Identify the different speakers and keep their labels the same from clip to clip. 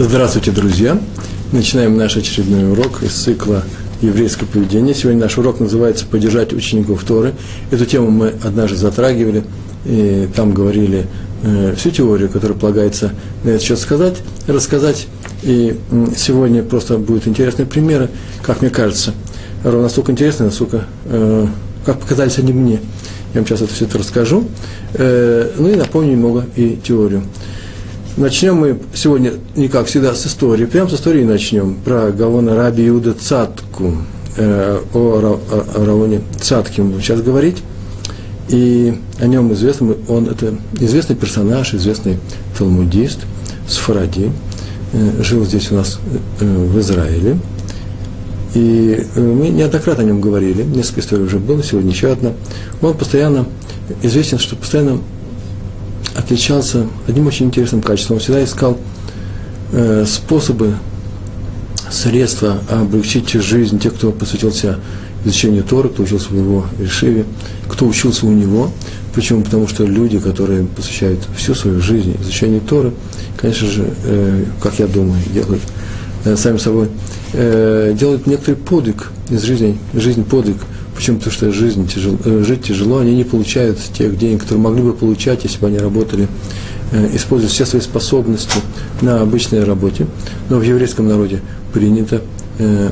Speaker 1: Здравствуйте, друзья! Начинаем наш очередной урок из цикла «Еврейское поведение». Сегодня наш урок называется «Поддержать учеников Торы». Эту тему мы однажды затрагивали, и там говорили э, всю теорию, которая полагается на этот счет сказать, рассказать. И сегодня просто будут интересные примеры, как мне кажется, ровно настолько интересные, насколько, э, как показались они мне. Я вам сейчас это все это расскажу. Э, ну и напомню немного и теорию. Начнем мы сегодня, не как всегда, с истории. Прямо с истории начнем. Про Гавона Раби Иуда Цатку. Э, о, о Равоне Цатке мы будем сейчас говорить. И о нем известно, он это известный персонаж, известный талмудист, Сфаради. Э, жил здесь у нас э, в Израиле. И э, мы неоднократно о нем говорили, несколько историй уже было, сегодня еще одна. Он постоянно известен, что постоянно отличался одним очень интересным качеством. Он всегда искал э, способы, средства облегчить жизнь тех, кто посвятился изучению Тора, кто учился в его Решиве, кто учился у него. Почему? Потому что люди, которые посвящают всю свою жизнь изучению Торы, конечно же, э, как я думаю, делают э, сами собой, э, делают некоторый подвиг из жизни, жизнь подвиг – Почему? Потому что жизнь тяжело, э, жить тяжело, они не получают тех денег, которые могли бы получать, если бы они работали, э, используя все свои способности на обычной работе. Но в еврейском народе принято, э,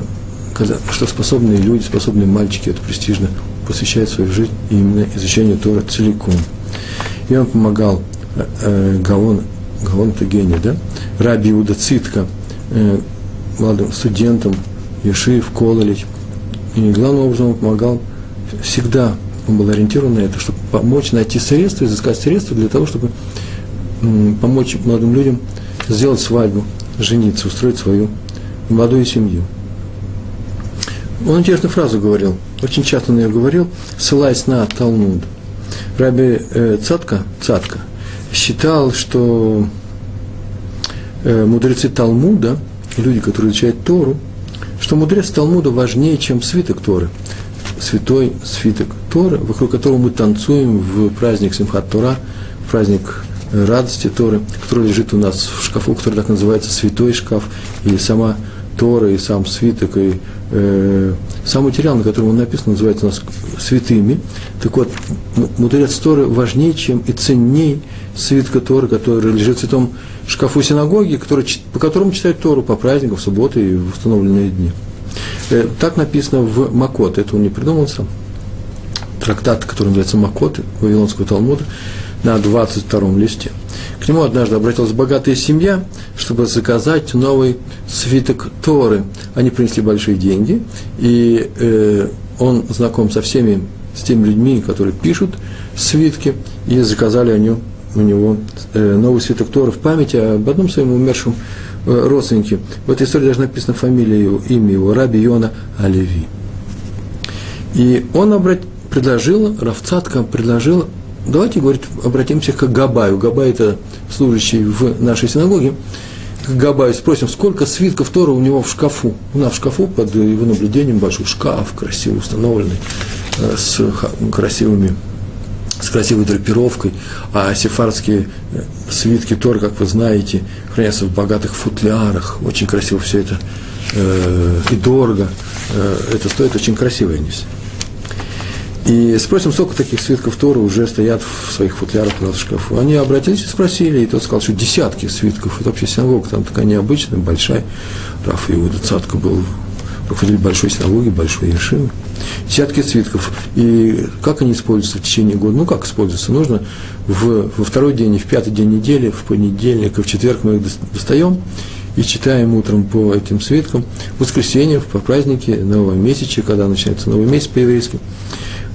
Speaker 1: что способные люди, способные мальчики, это престижно, посвящают свою жизнь именно изучению Тора целиком. И он помогал Гаон, Гаон это гений, да? Раби Иуда Цитка, молодым студентам, Ешив, Кололич – и главным образом он помогал всегда, он был ориентирован на это, чтобы помочь найти средства, изыскать средства для того, чтобы помочь молодым людям сделать свадьбу, жениться, устроить свою молодую семью. Он интересную фразу говорил, очень часто он ее говорил, ссылаясь на Талмуд. Раби э, Цатка, Цатка считал, что э, мудрецы Талмуда, люди, которые изучают Тору, что мудрец Талмуда важнее, чем свиток Торы. Святой свиток Торы, вокруг которого мы танцуем в праздник Симхат Тора, праздник радости Торы, который лежит у нас в шкафу, который так называется святой шкаф, и сама Тора, и сам свиток, и э, сам материал, на котором он написан, называется у нас святыми. Так вот, мудрец Торы важнее, чем и ценней свитка Торы, который лежит в святом шкафу синагоги, который, по которому читают Тору по праздникам, в субботы и в установленные дни. Э, так написано в Макот, это он не придумал сам. Трактат, который называется Макот, Вавилонского Талмуда, на 22 листе. К нему однажды обратилась богатая семья, чтобы заказать новый свиток Торы. Они принесли большие деньги, и э, он знаком со всеми, с теми людьми, которые пишут свитки, и заказали они у него э, новый свиток Тора в памяти об одном своем умершем э, родственнике. В этой истории даже написана фамилия его, имя его, Раби Йона Алеви. И он обрат... предложил, Равцатка предложил, давайте, говорит, обратимся к Габаю. Габай – это служащий в нашей синагоге. К Габаю спросим, сколько свитков Тора у него в шкафу. У нас в шкафу под его наблюдением большой шкаф, красиво установленный, э, с красивыми с красивой драпировкой, а сефардские э, свитки Тор, как вы знаете, хранятся в богатых футлярах, очень красиво все это э, и дорого, э, это стоит очень красиво они все. И спросим, сколько таких свитков Торы уже стоят в своих футлярах у нас в шкафу. Они обратились и спросили, и тот сказал, что десятки свитков. Это вообще синагога там такая необычная, большая. Раф Иуда Цатка был руководитель большой синагоги, большой Ешивы десятки свитков. И как они используются в течение года? Ну, как используются? Нужно в, во второй день и в пятый день недели, в понедельник и в четверг мы их достаем и читаем утром по этим свиткам. В воскресенье, по празднике, нового месяца, когда начинается новый месяц по-еврейски,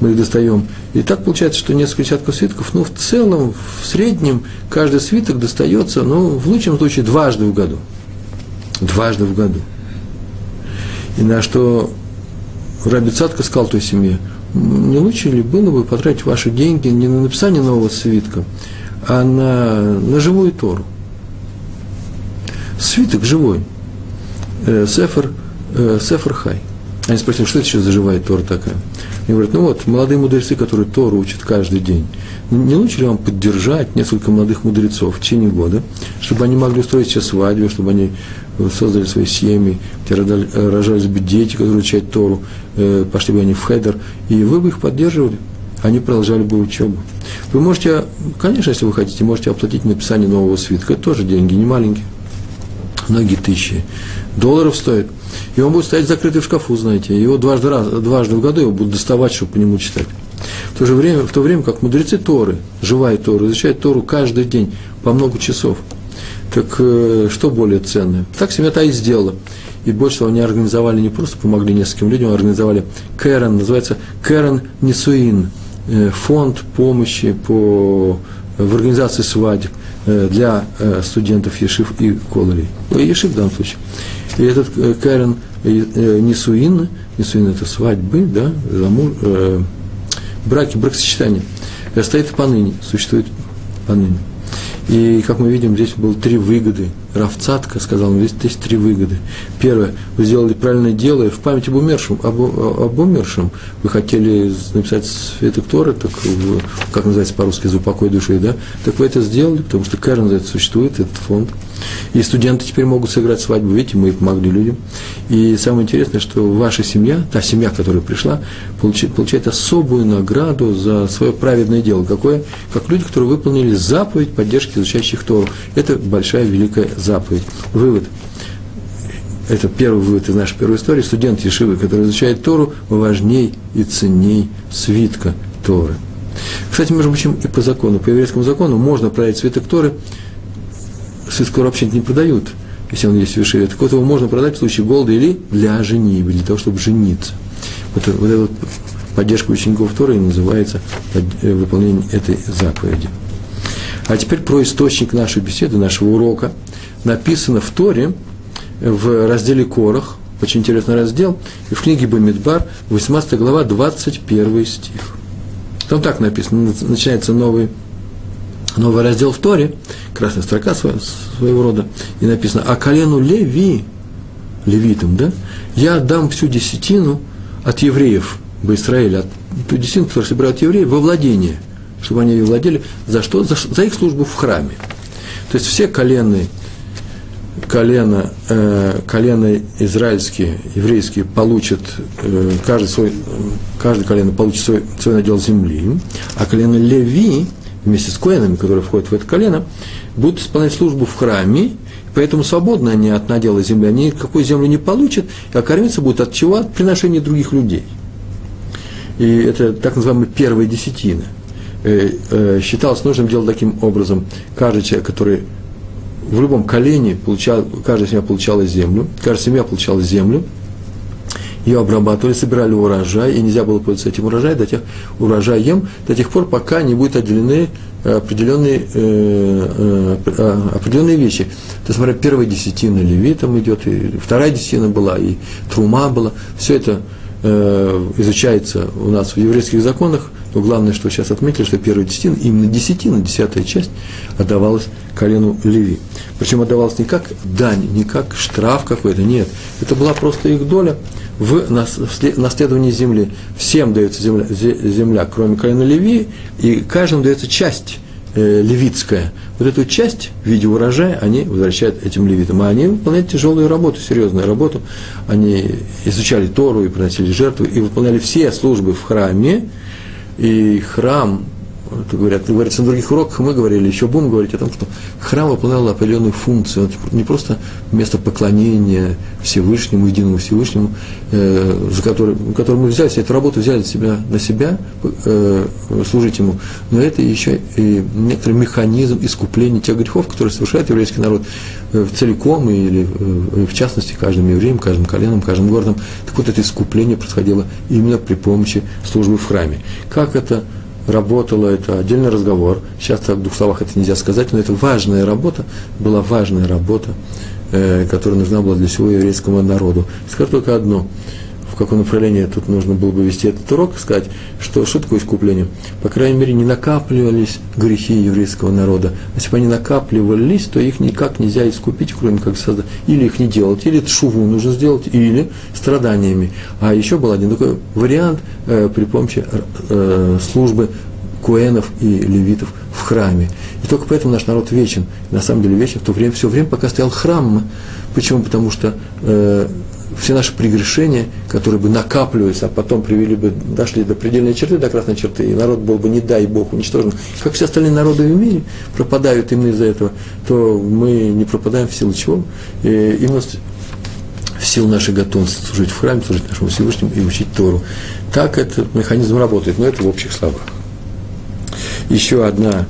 Speaker 1: мы их достаем. И так получается, что несколько десятков свитков, ну, в целом, в среднем, каждый свиток достается, ну, в лучшем случае, дважды в году. Дважды в году. И на что Раби Цатка сказал той семье, не лучше ли было бы потратить ваши деньги не на написание нового свитка, а на, на живую Тору? Свиток живой. Э, сефер, э, сефер Хай. Они спросили, что это сейчас за живая Тора такая? Они говорят, ну вот, молодые мудрецы, которые Тору учат каждый день, не лучше ли вам поддержать несколько молодых мудрецов в течение года, чтобы они могли устроить себе свадьбу, чтобы они создали свои семьи, где рожались бы дети, которые учат Тору, э, пошли бы они в хедер, и вы бы их поддерживали, они продолжали бы учебу. Вы можете, конечно, если вы хотите, можете оплатить написание нового свитка, это тоже деньги, не маленькие, многие тысячи долларов стоит. И он будет стоять закрытый в шкафу, знаете, его дважды, раз, дважды в году его будут доставать, чтобы по нему читать. В то же время, в то время как мудрецы Торы, живая Тора, изучают Тору каждый день по много часов. Так э, что более ценное? Так семья та и сделала. И больше того, они организовали, не просто помогли нескольким людям, а организовали Кэрон, называется Кэрон Несуин, э, фонд помощи по, в организации свадеб для э, студентов Ешив и Кололей. Ешив в данном случае. И этот э, Кэрон э, Несуин, Несуин это свадьбы, да, замуж, э, браки, бракосочетания, стоит поныне, существует поныне. И, как мы видим, здесь было три выгоды. Равцатка сказал, здесь есть три выгоды. Первое, вы сделали правильное дело, и в память об умершем, об, об умершем вы хотели написать святок Торы, так, как называется по-русски, за упокой души, да? Так вы это сделали, потому что за это существует, этот фонд. И студенты теперь могут сыграть свадьбу, видите, мы помогли людям. И самое интересное, что ваша семья, та семья, которая пришла, получает, получает особую награду за свое праведное дело. Какое? Как люди, которые выполнили заповедь поддержки изучающих Тору. Это большая, великая заповедь. Вывод. Это первый вывод из нашей первой истории. Студент Ешивы, который изучает Тору, важней и ценней свитка Торы. Кстати, между прочим, и по закону, по еврейскому закону можно продать свиток Торы свиток вообще не продают, если он есть в Ешиве. Так вот его можно продать в случае голода или для женитьбы, для того, чтобы жениться. Вот, вот эта вот поддержка учеников Торы называется э, выполнение этой заповеди. А теперь про источник нашей беседы, нашего урока. Написано в Торе, в разделе Корах, очень интересный раздел, и в книге Бамидбар, 18 глава, 21 стих. Там так написано, начинается новый новый раздел в Торе, красная строка своего, своего рода, и написано, а колену Леви, левитам, да, я отдам всю десятину от евреев в Израиле, от ту десятину, которую собирают евреи, во владение, чтобы они ее владели, за что? За, за их службу в храме. То есть все колены, колено, э, колено израильские, еврейские получат, э, каждый, свой, каждый колено получит свой, свой надел земли, а колено Леви – вместе с коинами, которые входят в это колено, будут исполнять службу в храме, поэтому свободны они от надела земли, они никакой землю не получат, а кормиться будут от чего? От приношения других людей. И это так называемая первая десятина. Э, э, считалось нужным делать таким образом. Каждый человек, который в любом колене получал, каждая семья получала землю, каждая семья получала землю – ее обрабатывали, собирали урожай, и нельзя было пользоваться этим урожаем до тех, урожаем до тех пор, пока не будут отделены э, определенные, э, э, определенные вещи. То есть, смотря, первая десятина левитам идет, и вторая десятина была, и трума была. Все это изучается у нас в еврейских законах, но главное, что сейчас отметили, что первая десятина, именно десятина, десятая часть, отдавалась колену Леви. Причем отдавалась не как дань, не как штраф какой-то, нет. Это была просто их доля – в наследовании земли. Всем дается земля, земля кроме колена Леви, и каждому дается часть э, левитская. Вот эту часть в виде урожая они возвращают этим левитам. А они выполняют тяжелую работу, серьезную работу. Они изучали Тору и приносили жертвы, и выполняли все службы в храме. И храм это говорят, говорится на других уроках, мы говорили, еще будем говорить о том, что храм выполнял определенную функцию, не просто место поклонения Всевышнему, единому Всевышнему, э, за который, который мы взяли, эту работу взяли себя, на себя, э, служить ему, но это еще и некоторый механизм искупления тех грехов, которые совершает еврейский народ э, целиком или э, в частности каждым евреем, каждым коленом, каждым городом. Так вот, это искупление происходило именно при помощи службы в храме. Как это работала, это отдельный разговор. Сейчас в двух словах это нельзя сказать, но это важная работа, была важная работа, э, которая нужна была для всего еврейскому народу. Скажу только одно. В каком направлении тут нужно было бы вести этот урок, сказать, что что такое искупление. По крайней мере, не накапливались грехи еврейского народа. Если бы они накапливались, то их никак нельзя искупить, кроме как создать. Или их не делать, или шуву нужно сделать, или страданиями. А еще был один такой вариант э, при помощи э, службы куэнов и левитов в храме. И только поэтому наш народ вечен. на самом деле вечен в то время, все время, пока стоял храм. Почему? Потому что э, все наши прегрешения, которые бы накапливались, а потом привели бы, дошли до предельной черты, до красной черты, и народ был бы, не дай Бог, уничтожен, как все остальные народы в мире пропадают именно из-за этого, то мы не пропадаем в силу чего? И именно в силу нашей готовности служить в храме, служить нашему Всевышнему и учить Тору. Так этот механизм работает, но это в общих словах. Еще одна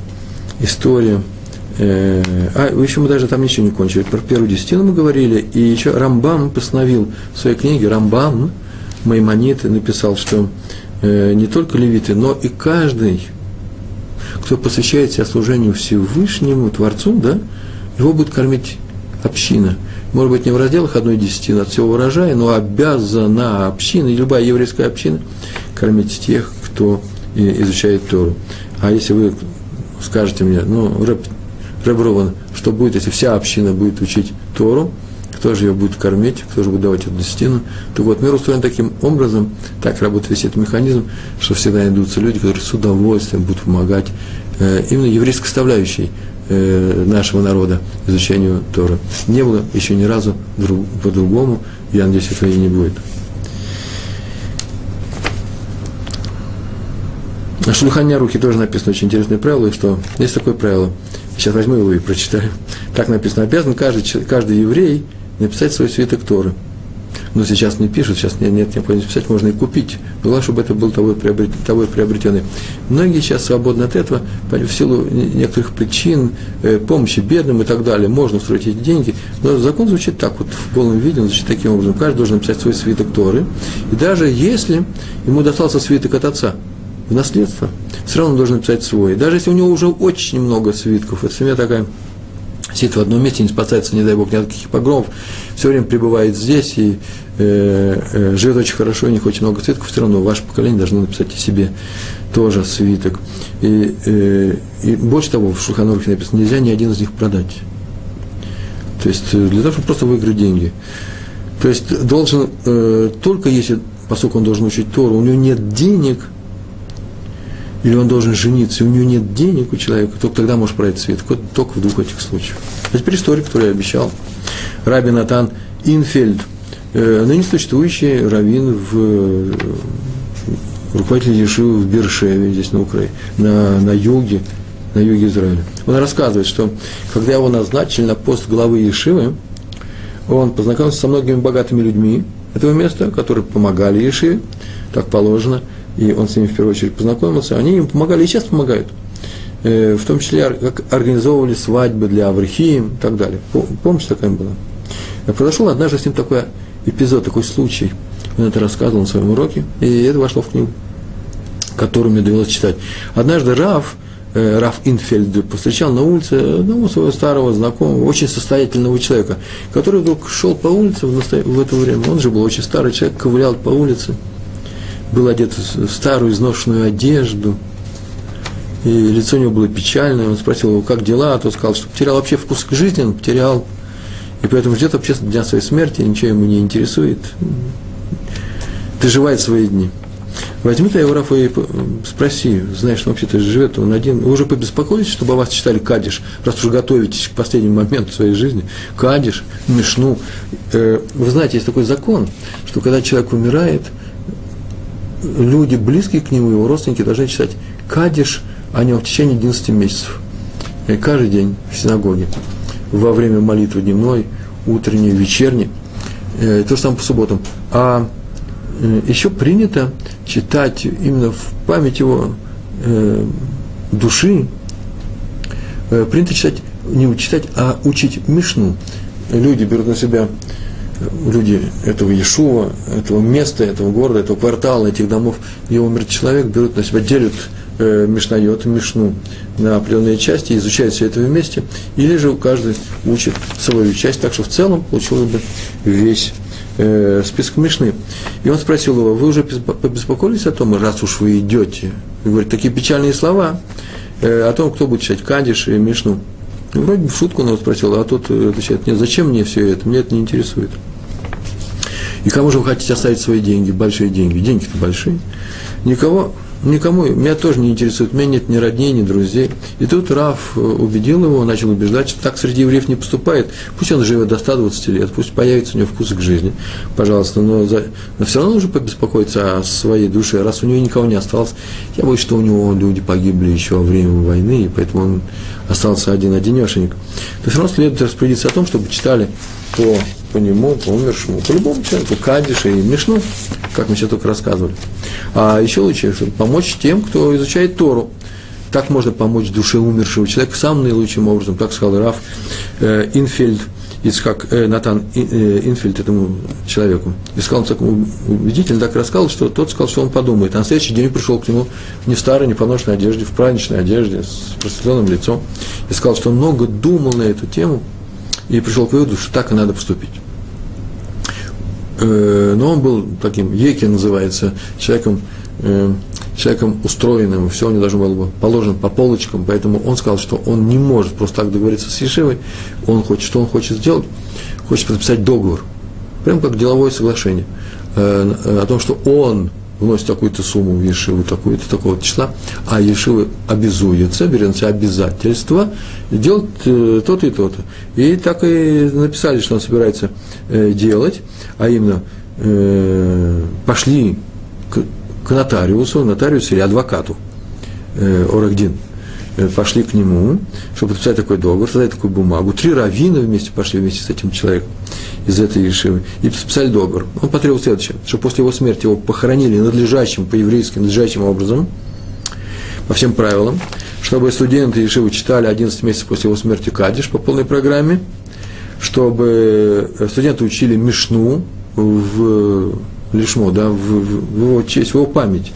Speaker 1: история – Э, а, еще мы даже там ничего не кончили. Про первую десятину мы говорили, и еще Рамбам постановил в своей книге, Рамбам, Маймонит, написал, что э, не только левиты, но и каждый, кто посвящает себя служению Всевышнему, Творцу, да, его будет кормить община. Может быть, не в разделах одной десятины от всего урожая, но обязана община, и любая еврейская община, кормить тех, кто э, изучает Тору. А если вы скажете мне, ну, Рэп, Реброван, что будет, если вся община будет учить Тору, кто же ее будет кормить, кто же будет давать эту десятину. То вот мир устроен таким образом, так работает весь этот механизм, что всегда найдутся люди, которые с удовольствием будут помогать э, именно еврейской составляющей э, нашего народа изучению Торы. Не было еще ни разу друг, по-другому, я надеюсь, этого и не будет. На Шульхане Рухе тоже написано очень интересное правило, что есть такое правило – Сейчас возьму его и прочитаю. Так написано. Обязан каждый, каждый еврей написать свой свиток Торы. Но сейчас не пишут, сейчас нет, нет необходимости писать, можно и купить. Главное, чтобы это был тобой, приобрет, тобой приобретенный. Многие сейчас свободны от этого, в силу некоторых причин, э, помощи бедным и так далее, можно устроить эти деньги. Но закон звучит так вот, в полном виде, он звучит таким образом. Каждый должен написать свой свиток Торы. И даже если ему достался свиток от отца в наследство – все равно должен написать свой. Даже если у него уже очень много свитков, эта семья такая сидит в одном месте, не спасается, не дай бог, ни от каких погромов, все время пребывает здесь и э, э, живет очень хорошо, и не хочет много свитков, все равно ваше поколение должно написать о себе тоже свиток. И, э, и больше того, в Шуханурхе написано, нельзя ни один из них продать. То есть э, для того, чтобы просто выиграть деньги. То есть должен, э, только если, поскольку он должен учить Тору, у него нет денег – или он должен жениться, и у него нет денег у человека, только тогда может пройти свет, только в двух этих случаях. А теперь история, которую я обещал. Раби Натан Инфельд, э, ныне существующий раввин в э, руководитель Ешивы в Бершеве, здесь на Украине, на, на юге, на юге Израиля. Он рассказывает, что когда его назначили на пост главы Ешивы, он познакомился со многими богатыми людьми этого места, которые помогали Ешиве, так положено, и он с ними в первую очередь познакомился, они им помогали и сейчас помогают. Э, в том числе как организовывали свадьбы для Аврихием и так далее. Помните, такая была? Произошел однажды с ним такой эпизод, такой случай. Он это рассказывал на своем уроке, и это вошло в книгу, которую мне довелось читать. Однажды Раф, э, Раф Инфельд повстречал на улице одного своего старого знакомого, очень состоятельного человека, который вдруг шел по улице в, в это время. Он же был очень старый человек, ковылял по улице – был одет в старую изношенную одежду, и лицо у него было печальное, он спросил его, как дела, а тот сказал, что потерял вообще вкус к жизни, он потерял, и поэтому ждет вообще дня своей смерти, ничего ему не интересует, доживает свои дни. Возьми ты его, Рафа, и спроси, знаешь, он вообще-то живет он один. Вы уже побеспокоились, чтобы о вас читали кадиш, раз уж готовитесь к последнему моменту своей жизни. Кадиш, мишну. Э, вы знаете, есть такой закон, что когда человек умирает – люди, близкие к нему, его родственники, должны читать кадиш о нем в течение 11 месяцев. И каждый день в синагоге, во время молитвы дневной, утренней, вечерней, э, то же самое по субботам. А э, еще принято читать именно в память его э, души, принято читать, не читать, а учить Мишну. Люди берут на себя люди этого Иешува, этого места, этого города, этого квартала, этих домов, где умер человек, берут на себя, делят э, Мишнайот, Мишну на определенные части, изучают все это вместе, или же каждый учит свою часть, так что в целом получилось бы весь э, список Мишны. И он спросил его, вы уже побеспокоились о том, раз уж вы идете? И говорит, такие печальные слова э, о том, кто будет читать Кадиш и Мишну. Вроде бы в шутку он его спросил, а тот э, отвечает, нет, зачем мне все это, мне это не интересует. И кому же вы хотите оставить свои деньги, большие деньги? Деньги-то большие. Никого Никому, меня тоже не интересует, у меня нет ни родней, ни друзей. И тут Раф э, убедил его, начал убеждать, что так среди евреев не поступает. Пусть он живет до 120 лет, пусть появится у него вкус к жизни, пожалуйста, но, за, но все равно нужно побеспокоиться о своей душе, раз у него никого не осталось. Я боюсь, что у него люди погибли еще во время войны, и поэтому он остался один-одинешенек. То все равно следует распорядиться о том, чтобы читали по, по нему, по умершему, по любому человеку, Кадиша и Мишну, как мы сейчас только рассказывали. А еще лучше, чтобы помочь тем, кто изучает Тору. Так можно помочь душе умершего человека самым наилучшим образом, как сказал Раф э, Инфельд, Ицхак, э, Натан э, Инфельд этому человеку. И сказал он так убедительно, так рассказал, что тот сказал, что он подумает. А на следующий день пришел к нему не в старой, не поношенной одежде, в праздничной одежде, с просветленным лицом. И сказал, что он много думал на эту тему, и пришел к выводу, что так и надо поступить. Э, но он был таким, Еки называется, человеком, э, человеком устроенным, все у него должно было быть положено по полочкам, поэтому он сказал, что он не может просто так договориться с Ешивой, он хочет, что он хочет сделать, хочет подписать договор, прям как деловое соглашение, э, о том, что он вносит такую-то сумму в Ешиву, такую-то, такого числа, а Ешива обязуется, берет на обязательство делать э, то-то и то-то. И так и написали, что он собирается э, делать, а именно э, пошли к, нотариусу, нотариусу или адвокату, э, Орагдин, э, пошли к нему, чтобы подписать такой договор, создать такую бумагу. Три раввина вместе пошли вместе с этим человеком из этой Ешивы, и подписали договор. Он потребовал следующее, что после его смерти его похоронили надлежащим, по-еврейски, надлежащим образом, по всем правилам, чтобы студенты Ешивы читали 11 месяцев после его смерти Кадиш по полной программе, чтобы студенты учили Мишну в Лишмо, да, в, в, его честь, в его память.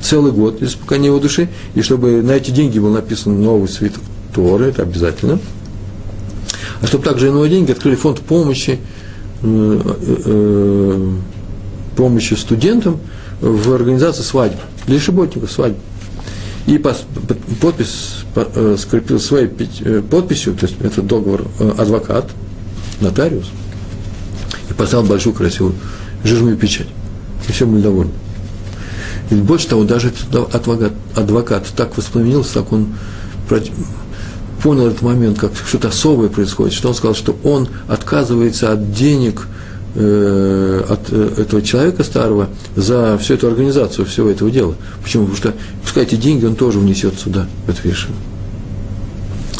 Speaker 1: Целый год, из не его души, и чтобы на эти деньги был написан новый свиток Торы, это обязательно – а чтобы также и новые деньги открыли фонд помощи, э, э, помощи студентам в организации свадьб, для шиботников свадьб. И подпись э, скрепил своей подписью, то есть это договор адвокат, нотариус, и поставил большую красивую жирную печать. И все были довольны. И больше того, даже адвокат, адвокат так воспламенился, так он понял этот момент, как что-то особое происходит, что он сказал, что он отказывается от денег э, от э, этого человека старого за всю эту организацию всего этого дела. Почему? Потому что, пускай эти деньги он тоже внесет сюда, в эту вишиву.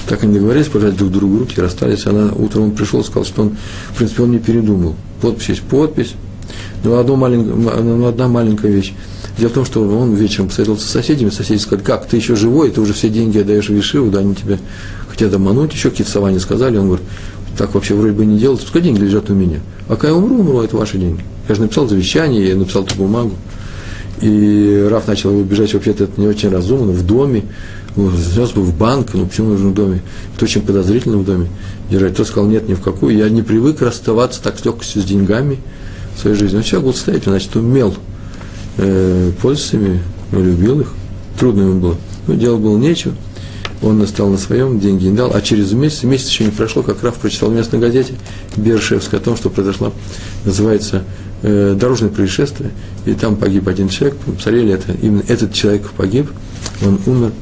Speaker 1: Так они договорились, пожали друг другу руки, расстались. Она утром он пришел, сказал, что он, в принципе, он не передумал. Подпись есть подпись. Но одно маленькое, но одна маленькая вещь. Дело в том, что он вечером посоветовался с соседями, соседи сказали, как, ты еще живой, ты уже все деньги отдаешь в Вишиву, да, они тебя хотят обмануть, еще какие-то слова не сказали, он говорит, так вообще вроде бы не делать, пускай деньги лежат у меня. А когда я умру, умру, это ваши деньги. Я же написал завещание, я написал эту бумагу. И Раф начал его бежать, вообще-то это не очень разумно, в доме, сейчас бы в банк, ну почему нужно в доме? Это очень подозрительно в доме держать. Тот сказал, нет, ни в какую, я не привык расставаться так с легкостью с деньгами своей жизни. Он человек был стоять, значит, умел э, пользоваться ими, любил их, трудно ему было. Но делать было нечего, он настал на своем, деньги не дал, а через месяц, месяц еще не прошло, как Раф прочитал в местной газете Бершевской о том, что произошло, называется э, «Дорожное происшествие», и там погиб один человек, посмотрели это, именно этот человек погиб, он умер,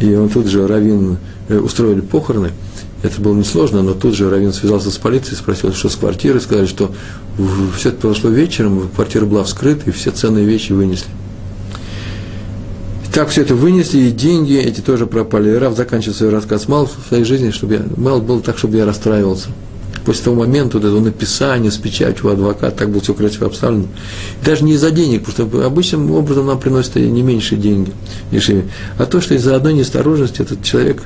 Speaker 1: и он тут же, Равин, э, устроили похороны, это было несложно, но тут же Равин связался с полицией, спросил, что с квартирой, сказали, что все это произошло вечером, квартира была вскрыта, и все ценные вещи вынесли. Так все это вынесли, и деньги эти тоже пропали. И Раф заканчивает свой рассказ. Мало в своей жизни, чтобы я, мало было так, чтобы я расстраивался. После того момента, вот этого написания с печатью у адвоката, так было все красиво обставлено. Даже не из-за денег, потому что обычным образом нам приносят не меньше деньги, а то, что из-за одной неосторожности этот человек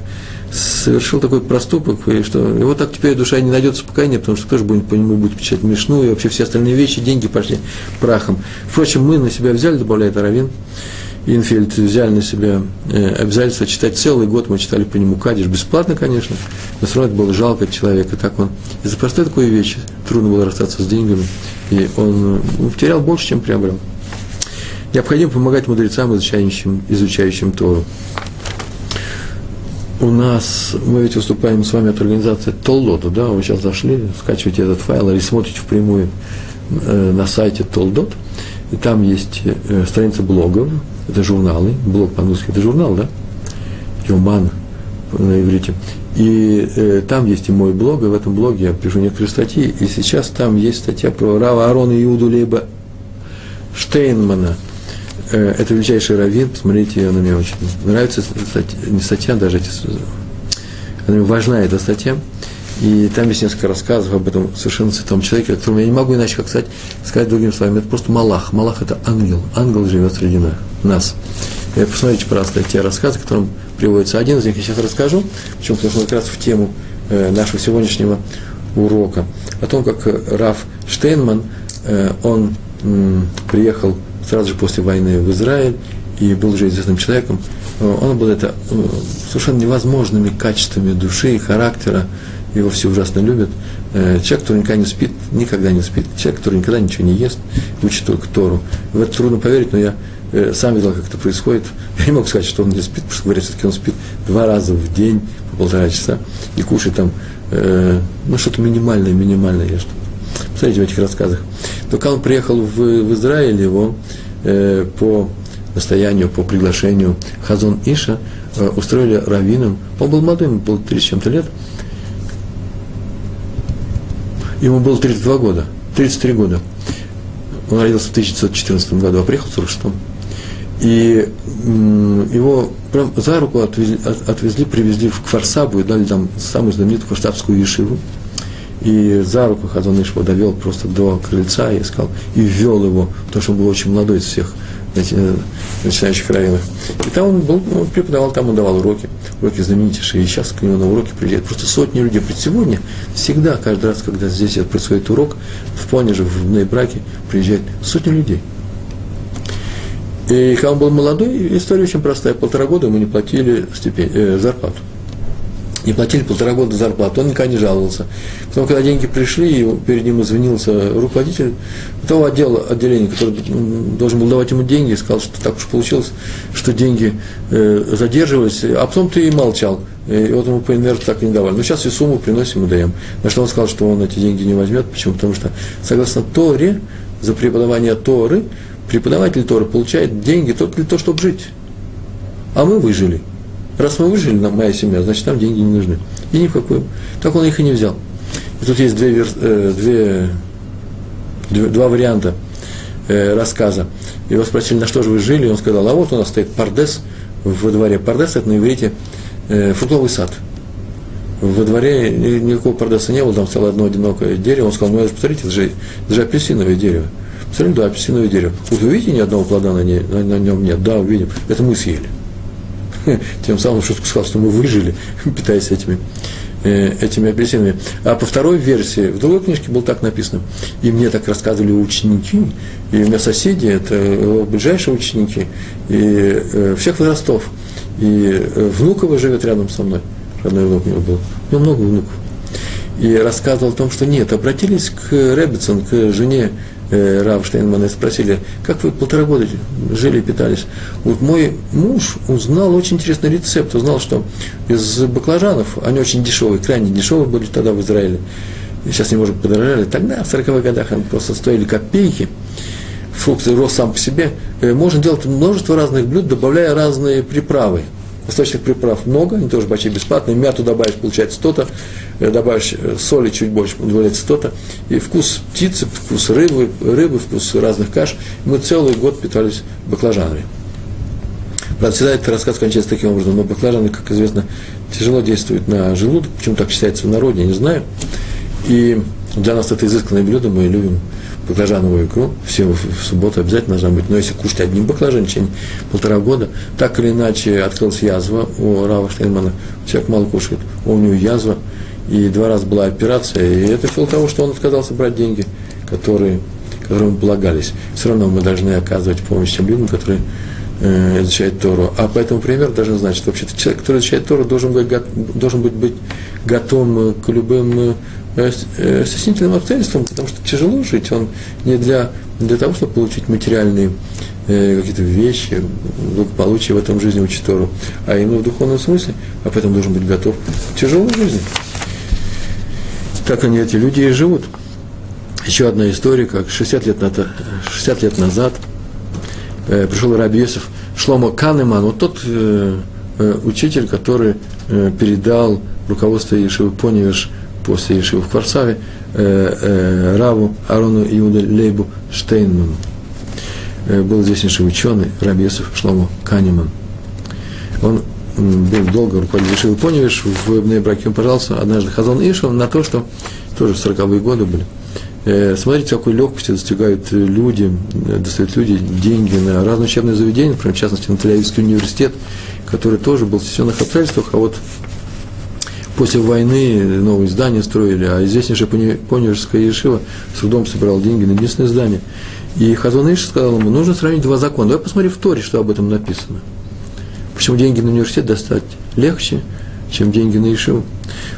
Speaker 1: совершил такой проступок, и что его так теперь душа не найдет успокоения, потому что тоже будет по нему будет печать мешну, и вообще все остальные вещи, деньги пошли прахом. Впрочем, мы на себя взяли, добавляет Аравин, Инфельд взяли на себя э, обязательство читать целый год, мы читали по нему Кадиш, бесплатно, конечно, но все равно это было жалко человека, так он, из-за простой такой вещи, трудно было расстаться с деньгами, и он потерял больше, чем приобрел. Необходимо помогать мудрецам, изучающим, изучающим Тору. У нас, мы ведь выступаем с вами от организации Толдота, да, вы сейчас зашли, скачиваете этот файл или смотрите впрямую э, на сайте Толдот, и там есть э, страница блогов, это журналы, блог по-английски это журнал, да, Юман на иврите. И э, там есть и мой блог, и в этом блоге я пишу некоторые статьи, и сейчас там есть статья про Рава Аарона Иуду Лейба Штейнмана. Э, это величайший раввин, посмотрите, она мне очень нравится, статья, не статья, даже эти, она мне важна эта статья. И там есть несколько рассказов об этом совершенно святом человеке, о котором я не могу иначе как сказать, сказать другими словами. Это просто Малах. Малах – это ангел. Ангел живет среди нас. И посмотрите, пожалуйста, те рассказы, которым приводится. Один из них я сейчас расскажу, почему потому что как раз в тему э, нашего сегодняшнего урока. О том, как Раф Штейнман, э, он приехал сразу же после войны в Израиль и был уже известным человеком. Э, он был это совершенно невозможными качествами души и характера, его все ужасно любят. Э, человек, который никогда не спит, никогда не спит. Человек, который никогда ничего не ест, учит только Тору. В это трудно поверить, но я э, сам видел, как это происходит. Я не могу сказать, что он не спит, потому что, говорят, все-таки он спит два раза в день по полтора часа и кушает там, э, ну, что-то минимальное, минимальное ест. Посмотрите в этих рассказах. Но когда он приехал в, в Израиль, его э, по настоянию, по приглашению Хазон Иша э, устроили раввином. Он был молодым, был 30 чем-то лет – Ему было 32 года, 33 года. Он родился в 1914 году, а приехал в 1946. И его прям за руку отвезли, отвезли привезли в Кфарсабу и дали там самую знаменитую Кфарсабскую ешиву. И за руку Хазон его довел просто до крыльца и сказал, и ввел его, потому что он был очень молодой из всех знаете, э, начинающих раввинов. И там он, был, он преподавал, там он давал уроки, уроки знаменитейшие. И сейчас к нему на уроки приезжают просто сотни людей. Пред сегодня, всегда, каждый раз, когда здесь происходит урок, в плане же, в Нейбраке, приезжают сотни людей. И когда он был молодой, история очень простая. Полтора года ему не платили степень, э, зарплату не платили полтора года зарплату, он никогда не жаловался. Потом, когда деньги пришли, перед ним извинился руководитель того отдела, отделения, который должен был давать ему деньги, сказал, что так уж получилось, что деньги э, задерживались, а потом ты и молчал. И вот ему по инверту так и не давали. Но сейчас и сумму приносим и даем. На что он сказал, что он эти деньги не возьмет. Почему? Потому что, согласно Торе, за преподавание Торы, преподаватель Торы получает деньги только для того, чтобы жить. А мы выжили. Раз мы выжили, моя семья, значит, нам деньги не нужны. И ни в какую. Так он их и не взял. И тут есть две, э, две, две, два варианта э, рассказа. Его спросили, на что же вы жили, и он сказал, а вот у нас стоит пардес во дворе. Пардес – это на иврите э, фруктовый сад. Во дворе никакого пардеса не было, там стояло одно одинокое дерево. Он сказал, ну, посмотрите, это же, это же апельсиновое дерево. Посмотрите, да, апельсиновое дерево. Вот вы видите, ни одного плода на, ней, на, на нем нет? Да, увидим. Это мы съели. тем самым шутку сказал, что мы выжили, питаясь этими, э, этими апельсинами. А по второй версии, в другой книжке было так написано, и мне так рассказывали ученики, и у меня соседи, это его ближайшие ученики, и э, всех возрастов, и э, внуковый живет рядом со мной, родной внук у него был, у него много внуков. И рассказывал о том, что нет, обратились к Реббитсон, к жене э, Рав Штейнмана спросили, как вы полтора года жили питались. Вот мой муж узнал очень интересный рецепт, узнал, что из баклажанов, они очень дешевые, крайне дешевые были тогда в Израиле, сейчас немножко подорожали, тогда в 40-х годах они просто стоили копейки, фрукт рос сам по себе, э, можно делать множество разных блюд, добавляя разные приправы – восточных приправ много, они тоже почти бесплатные. Мяту добавишь, получается то-то, э, добавишь э, соли чуть больше, получается то-то. И вкус птицы, вкус рыбы, рыбы, вкус разных каш. Мы целый год питались баклажанами. Правда, всегда этот рассказ кончается таким образом, но баклажаны, как известно, тяжело действуют на желудок, почему так считается в народе, я не знаю. И для нас это изысканное блюдо, мы любим баклажановую икру, все в, субботу обязательно должна быть, но если кушать одним баклажан в течение полтора года, так или иначе открылась язва у Рава Штейнмана, человек мало кушает, у него язва, и два раза была операция, и это в того, что он отказался брать деньги, которые, ему полагались. Все равно мы должны оказывать помощь тем людям, которые э, изучают Тору. А по этому примеру должен знать, что вообще человек, который изучает Тору, должен быть, должен быть, быть готов к любым э, стеснительным обстоятельствам, потому что тяжело жить, он не для, для того, чтобы получить материальные э, какие-то вещи, благополучие в этом жизни учить Тору, а именно в духовном смысле, а поэтому должен быть готов к тяжелой жизни так они, эти люди, и живут. Еще одна история, как 60 лет, назад, 60 лет назад э, пришел Раби Йосиф Шломо Канеман, вот тот э, э, учитель, который э, передал руководство Ешивы Поневиш после Ешивы в Кварсаве э, э, Раву Арону Иуда Лейбу Штейнману. Э, был известнейший ученый Раби Шломо Канеман. Он был долго руководитель Ишивы Поневиш, в Бнебраке он пожалуйста, однажды Хазон Ишев на то, что тоже в 40-е годы были. Э, смотрите, какой легкости достигают люди, э, достают люди деньги на разные учебные заведения, например, в частности, на Тель-Авивский университет, который тоже был в сессионных обстоятельствах, а вот после войны новые здания строили, а известнейшая Поневишская Ешива с трудом собирал деньги на единственное здание. И Хазон Иш сказал ему, нужно сравнить два закона. Давай посмотри в Торе, что об этом написано. Почему деньги на университет достать легче, чем деньги на Ишиву.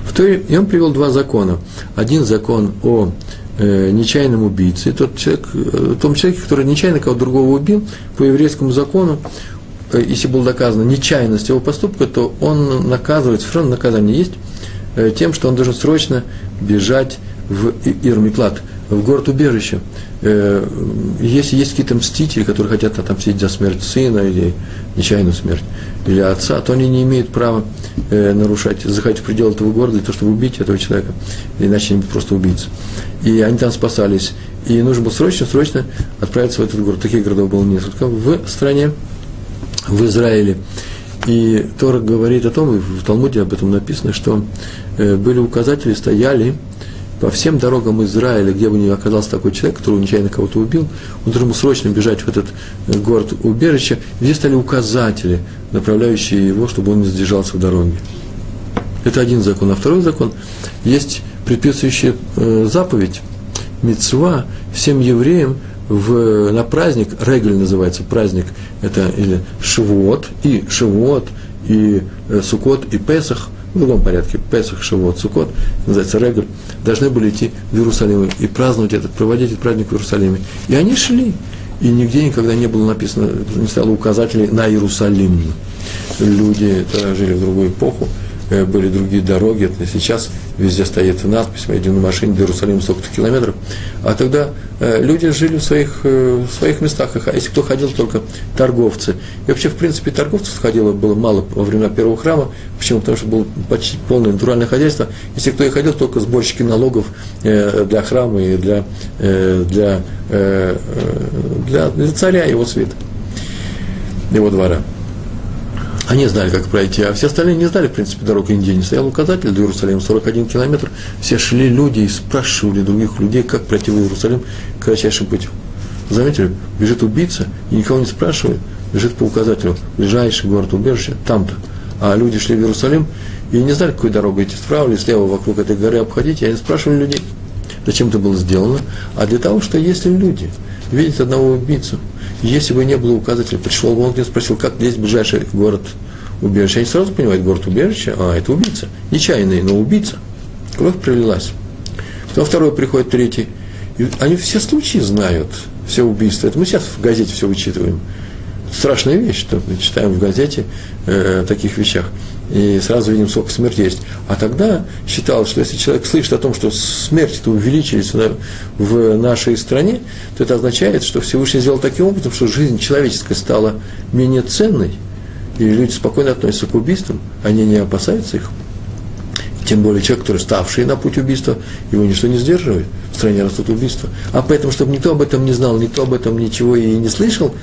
Speaker 1: В той, и он привел два закона. Один закон о э, нечаянном убийце, тот человек, э, том человеке, который нечаянно кого-то другого убил, по еврейскому закону, э, если было доказано нечаянность его поступка, то он наказывается, все равно наказание есть, тем, что он должен срочно бежать в Ирмиклад, в город убежище. Э, если есть какие-то мстители, которые хотят отомстить за смерть сына или нечаянную смерть, или отца, то они не имеют права э, нарушать, заходить в пределы этого города для того, чтобы убить этого человека, иначе они просто убийцы. И они там спасались. И нужно было срочно, срочно отправиться в этот город. Таких городов было несколько в стране, в Израиле. И Тора говорит о том, и в Талмуде об этом написано, что э, были указатели, стояли, по всем дорогам Израиля, где бы ни оказался такой человек, который нечаянно кого-то убил, он должен срочно бежать в этот э, город убежище, где стали указатели, направляющие его, чтобы он не задержался в дороге. Это один закон. А второй закон есть предписывающая э, заповедь, мецва всем евреям в, на праздник, Регель называется праздник, это или Шивот, и Шивот, и э, Сукот, и Песах – в другом порядке, Песах, Шавуот, Сукот, называется Регаль, должны были идти в Иерусалим и праздновать этот, проводить этот праздник в Иерусалиме. И они шли, и нигде никогда не было написано, не стало указателей на Иерусалим. Люди жили в другую эпоху, были другие дороги, сейчас везде стоит надпись, мы идем на машине до Иерусалима столько-то километров, а тогда э, люди жили в своих, э, в своих местах, а если кто ходил, только торговцы. И вообще, в принципе, торговцев ходило было мало во времена первого храма, почему? Потому что было почти полное натуральное хозяйство. Если кто и ходил, только сборщики налогов для храма и для, для, для, для царя его света, его двора. Они знали, как пройти, а все остальные не знали, в принципе, дорогу Индии. Не стоял указатель до Иерусалима, 41 километр. Все шли люди и спрашивали других людей, как пройти в Иерусалим кратчайшим путем. Заметили, бежит убийца и никого не спрашивает, бежит по указателю, ближайший город убежище, там-то. А люди шли в Иерусалим и не знали, какой дорогой идти, справа или слева вокруг этой горы обходить, и они спрашивали людей, зачем это было сделано, а для того, что если люди видят одного убийцу, если бы не было указателя, пришел он и спросил, как здесь ближайший город убежище. Они сразу понимают, город убежище, а это убийца. Нечаянный, но убийца. Кровь пролилась. Потом второй приходит, третий. И они все случаи знают, все убийства. Это мы сейчас в газете все вычитываем. Страшная вещь, что мы читаем в газете э, о таких вещах. И сразу видим, сколько смерти есть. А тогда считалось, что если человек слышит о том, что смерти-то увеличились в нашей стране, то это означает, что Всевышний сделал таким образом, что жизнь человеческая стала менее ценной, и люди спокойно относятся к убийствам, они не опасаются их. Тем более человек, который ставший на путь убийства, его ничто не сдерживает. В стране растут убийства. А поэтому, чтобы никто об этом не знал, никто об этом ничего и не слышал,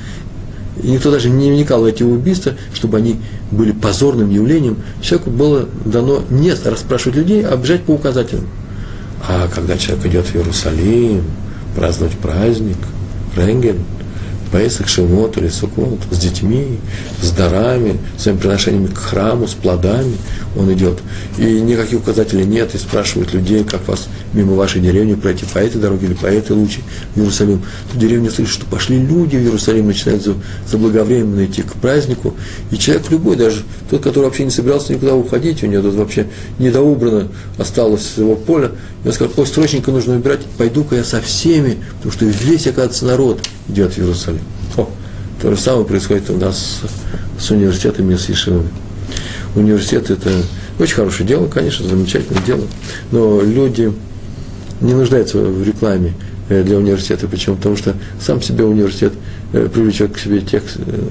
Speaker 1: и никто даже не вникал в эти убийства, чтобы они были позорным явлением, человеку было дано не расспрашивать людей, а бежать по указателям. А когда человек идет в Иерусалим, праздновать праздник, Ренген, Песах, Шивот или Сукот, с детьми, с дарами, с своими приношениями к храму, с плодами он идет. И никаких указателей нет, и спрашивают людей, как вас мимо вашей деревни пройти по этой дороге или по этой луче в Иерусалим. В деревне слышит, что пошли люди в Иерусалим, начинают заблаговременно идти к празднику. И человек любой, даже тот, который вообще не собирался никуда уходить, у него тут вообще недоубрано осталось его поле, и он сказал, ой, срочненько нужно убирать, пойду-ка я со всеми, потому что весь, оказывается, народ идет в Иерусалим. О, то же самое происходит у нас с университетами и с Ешивами. Университет – это очень хорошее дело, конечно, замечательное дело, но люди не нуждаются в рекламе э, для университета. Почему? Потому что сам себе университет э, привлечет к себе тех, э,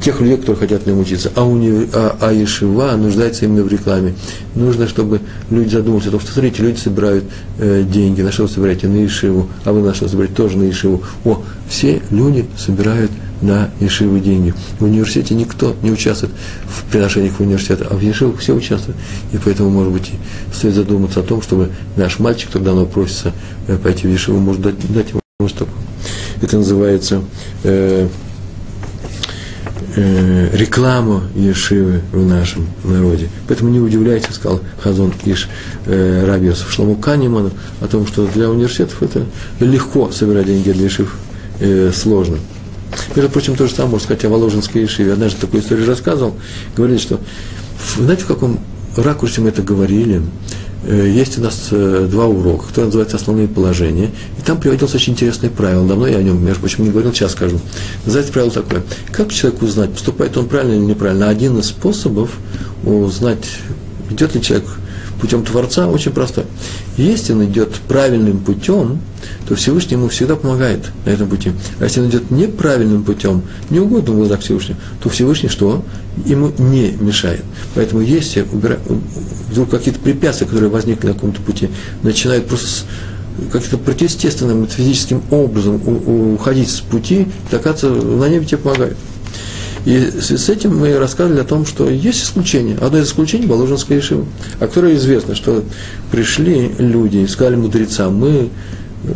Speaker 1: тех людей, которые хотят в нем учиться. А, уни... а, а Ешива нуждается именно в рекламе. Нужно, чтобы люди задумались о том, что, смотрите, люди собирают э, деньги, на что вы собираете? На Ешиву. А вы на что собираете? Тоже на Ешиву. О, все люди собирают на Ешивы деньги. В университете никто не участвует в приношениях в университет, а в Ешивах все участвуют. И поэтому, может быть, стоит задуматься о том, чтобы наш мальчик, когда он просится э, пойти в Ешиву, может дать, дать ему что Это называется э, э, рекламу Ешивы в нашем народе. Поэтому не удивляйтесь, сказал Хазон Иш э, Рабиосов Шламу Канеману, о том, что для университетов это легко собирать деньги для Ешив, э, сложно. Между прочим, то же самое можно сказать о Воложенской Ешиве. Однажды такую историю рассказывал. Говорили, что, знаете, в каком ракурсе мы это говорили? Э, есть у нас э, два урока, который называется «Основные положения», и там приводилось очень интересное правило, давно я о нем, между прочим, не говорил, сейчас скажу. Называется правило такое, как человек узнать, поступает он правильно или неправильно? Один из способов узнать, идет ли человек путем Творца очень простой. Если он идет правильным путем, то Всевышний ему всегда помогает на этом пути. А если он идет неправильным путем, неугодным в глазах Всевышнего, то Всевышний что? Ему не мешает. Поэтому если вдруг какие-то препятствия, которые возникли на каком-то пути, начинают просто как-то противоестественным физическим образом уходить с пути, так на небе тебе помогают. И с этим мы рассказывали о том, что есть исключение. Одно из исключений – Воложенская Ешива, о которой известно, что пришли люди и сказали мудрецам, мы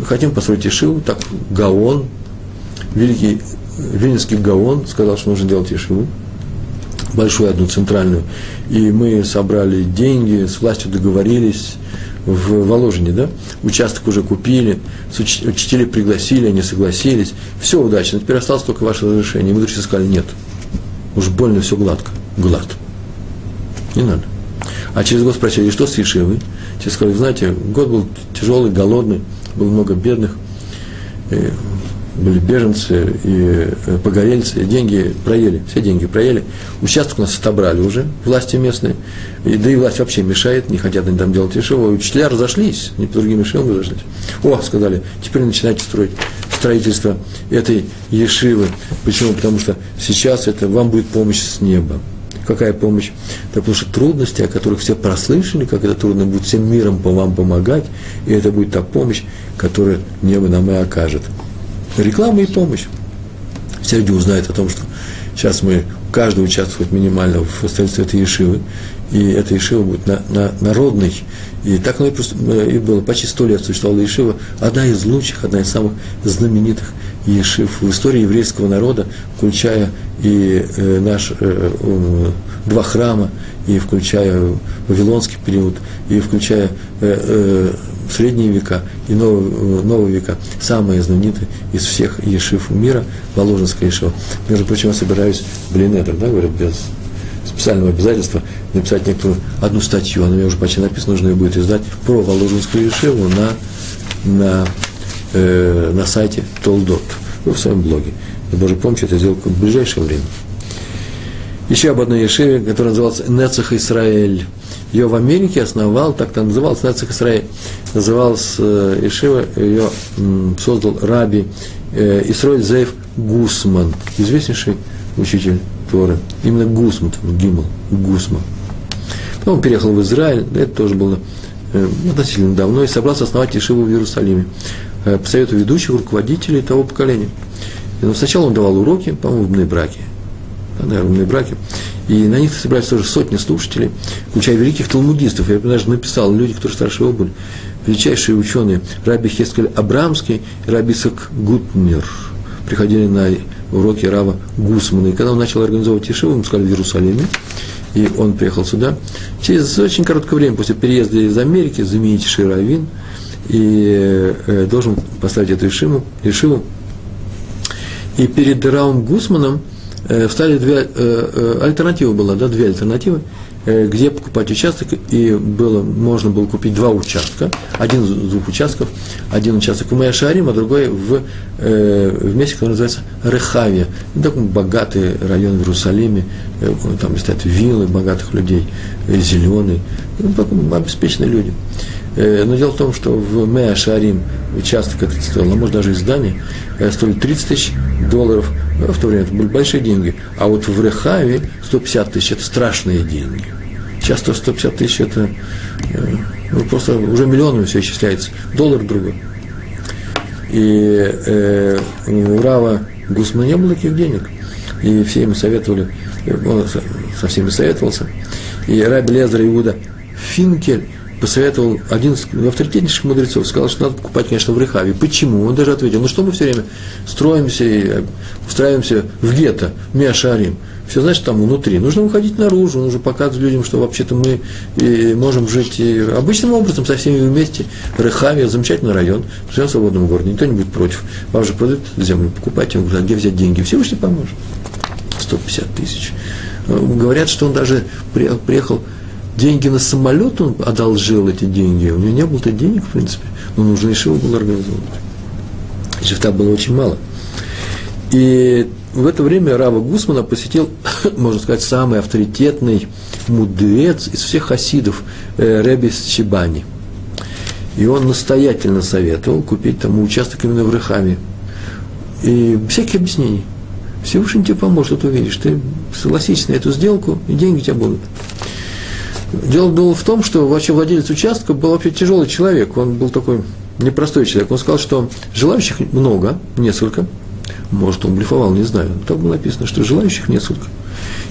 Speaker 1: хотим построить Ешиву, так Гаон, великий Вильнинский Гаон сказал, что нужно делать Ешиву, большую одну центральную, и мы собрали деньги, с властью договорились, в Воложине, да, участок уже купили, учителей пригласили, они согласились, все удачно, теперь осталось только ваше разрешение. И мудрецы сказали, нет, Уж больно все гладко. Глад. Не надо. А через год спросили, что с Ешивой? Те сказали, знаете, год был тяжелый, голодный, было много бедных, и были беженцы и э, погорельцы, и деньги проели, все деньги проели. Участок у нас отобрали уже, власти местные, и, да и власть вообще мешает, не хотят они там делать Ешиву. Учителя разошлись, не по другим Ешивам разошлись. О, сказали, теперь начинайте строить строительства этой Ешивы. Почему? Потому что сейчас это вам будет помощь с неба. Какая помощь? Да потому что трудности, о которых все прослышали, как это трудно будет всем миром по вам помогать, и это будет та помощь, которую небо нам и окажет. Реклама и помощь. Все люди узнают о том, что сейчас мы, каждый участвует минимально в строительстве этой Ешивы, и эта Ешива будет на, на, народной. И так оно и, э, и было. Почти сто лет существовала Ешива. Одна из лучших, одна из самых знаменитых Ешив в истории еврейского народа, включая и э, наш, э, э, два храма, и включая Вавилонский период, и включая э, э, средние века и новые, э, новые века. Самая знаменитая из всех Ешив мира, Воложенская Ешива. Между прочим, я собираюсь в Блинедр, да, говорят, без специального обязательства написать некоторую одну статью, она у меня уже почти написана, нужно ее будет издать, про Воложенскую Ешеву на, на, э, на сайте Толдот, в своем блоге. И Божьей помощью это сделаю в ближайшее время. Еще об одной Ешеве, которая называлась Нецах Исраэль. Ее в Америке основал, так там назывался Нецах Исраэль. Назывался э, ее создал раби э, Исроэль Зеев Гусман, известнейший учитель Торы. Именно Гусман, Гимл, Гусман. Потом он переехал в Израиль, это тоже было э, относительно давно, и собрался основать Ешиву в Иерусалиме э, по совету ведущих руководителей того поколения. Но ну, сначала он давал уроки, по-моему, в браке. Да, наверное, в браке. И на них собирались тоже сотни слушателей, включая великих талмудистов. Я даже написал, люди, которые старше его были, величайшие ученые Раби Хескель Абрамский и Раби Сак Гутнер приходили на уроки Рава Гусмана. И когда он начал организовывать Ешиву, мы сказали в Иерусалиме, и он приехал сюда, через очень короткое время после переезда из Америки заменить Ширавин, и э, должен поставить эту Ешиву, Ешиву. И перед Равом Гусманом э, встали две, э, э, альтернативы была, да, две альтернативы – где покупать участок, и было, можно было купить два участка, один из двух участков, один участок в Майашарим, а другой в, э, в месте, которое называется Рехавия. Такой богатый район в Иерусалиме, э, там стоят виллы богатых людей, э, зеленый, ну, обеспеченные люди. Э, но дело в том, что в Меашарим участок этот стоил, а может даже и здание, э, стоит 30 тысяч долларов, в то время это были большие деньги. А вот в Рехаве 150 тысяч – это страшные деньги. Часто 150 тысяч – это э, ну, просто уже миллионами все исчисляется. Доллар другой. И э, у Рава Гусмана не было таких денег. И все ему советовали, он со всеми советовался. И Раби Лезер Иуда Финкель посоветовал один из авторитетнейших мудрецов, сказал, что надо покупать, конечно, в Рехаве. Почему? Он даже ответил, ну что мы все время строимся и э, устраиваемся в гетто, в Миашарим. Все значит там внутри. Нужно выходить наружу, нужно показывать людям, что вообще-то мы и можем жить обычным образом со всеми вместе. Рехавия, замечательный район, живем в свободном городе, никто не будет против. Вам же продают землю, покупайте, он говорит, а где взять деньги? Всевышний поможет. 150 тысяч. Э, говорят, что он даже приехал деньги на самолет он одолжил эти деньги, у него не было-то денег, в принципе, но нужно еще его было организовывать. Шрифта было очень мало. И в это время Рава Гусмана посетил, можно сказать, самый авторитетный мудрец из всех хасидов, э, Ребис Чебани. И он настоятельно советовал купить тому участок именно в Рехаме. И всякие объяснений. Всевышний тебе поможет, ты увидишь. Ты согласись на эту сделку, и деньги у тебя будут. Дело было в том, что вообще владелец участка был вообще тяжелый человек, он был такой непростой человек. Он сказал, что желающих много, несколько, может, он блефовал, не знаю. Там было написано, что желающих несколько.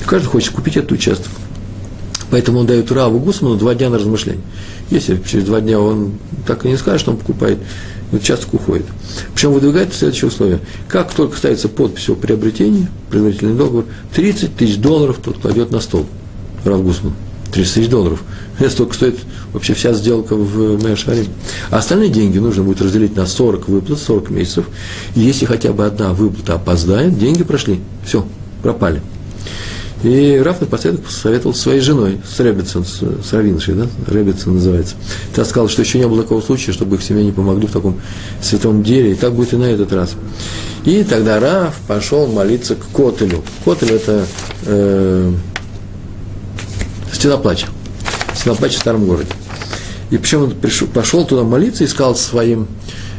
Speaker 1: И каждый хочет купить этот участок. Поэтому он дает Раву Гусману два дня на размышление. Если через два дня он так и не скажет, что он покупает, участок уходит. Причем выдвигает следующее условие. Как только ставится подпись о приобретении, предварительный договор, 30 тысяч долларов тот кладет на стол. Рав Гусман. 30 тысяч долларов. Это столько стоит вообще вся сделка в Мэшаре. А остальные деньги нужно будет разделить на 40 выплат, 40 месяцев. И если хотя бы одна выплата опоздает, деньги прошли. Все, пропали. И Раф напоследок посоветовал своей женой, с Ребетсон, с, с Равиншей, да, Ребетсон называется. Та сказала, что еще не было такого случая, чтобы их семье не помогли в таком святом деле, и так будет и на этот раз. И тогда Раф пошел молиться к Котелю. Котель – это э, Стена плача. Стена плача в старом городе. И причем он пришел, пошел туда молиться и сказал своим,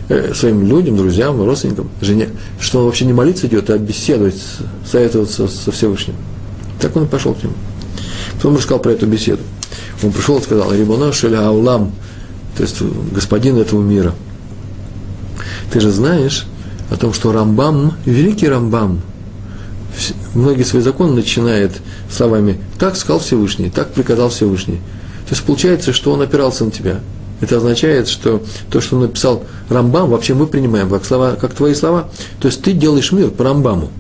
Speaker 1: э, своим людям, друзьям, родственникам, жене, что он вообще не молиться идет, а беседовать, советоваться со Всевышним. Так он и пошел к нему. Потом рассказал про эту беседу. Он пришел и сказал, Рибона Шеля Аулам, то есть господин этого мира. Ты же знаешь о том, что Рамбам, великий Рамбам, многие свои законы начинает словами «так сказал Всевышний», «так приказал Всевышний». То есть получается, что он опирался на тебя. Это означает, что то, что он написал Рамбам, вообще мы принимаем как, слова, как твои слова. То есть ты делаешь мир по Рамбаму.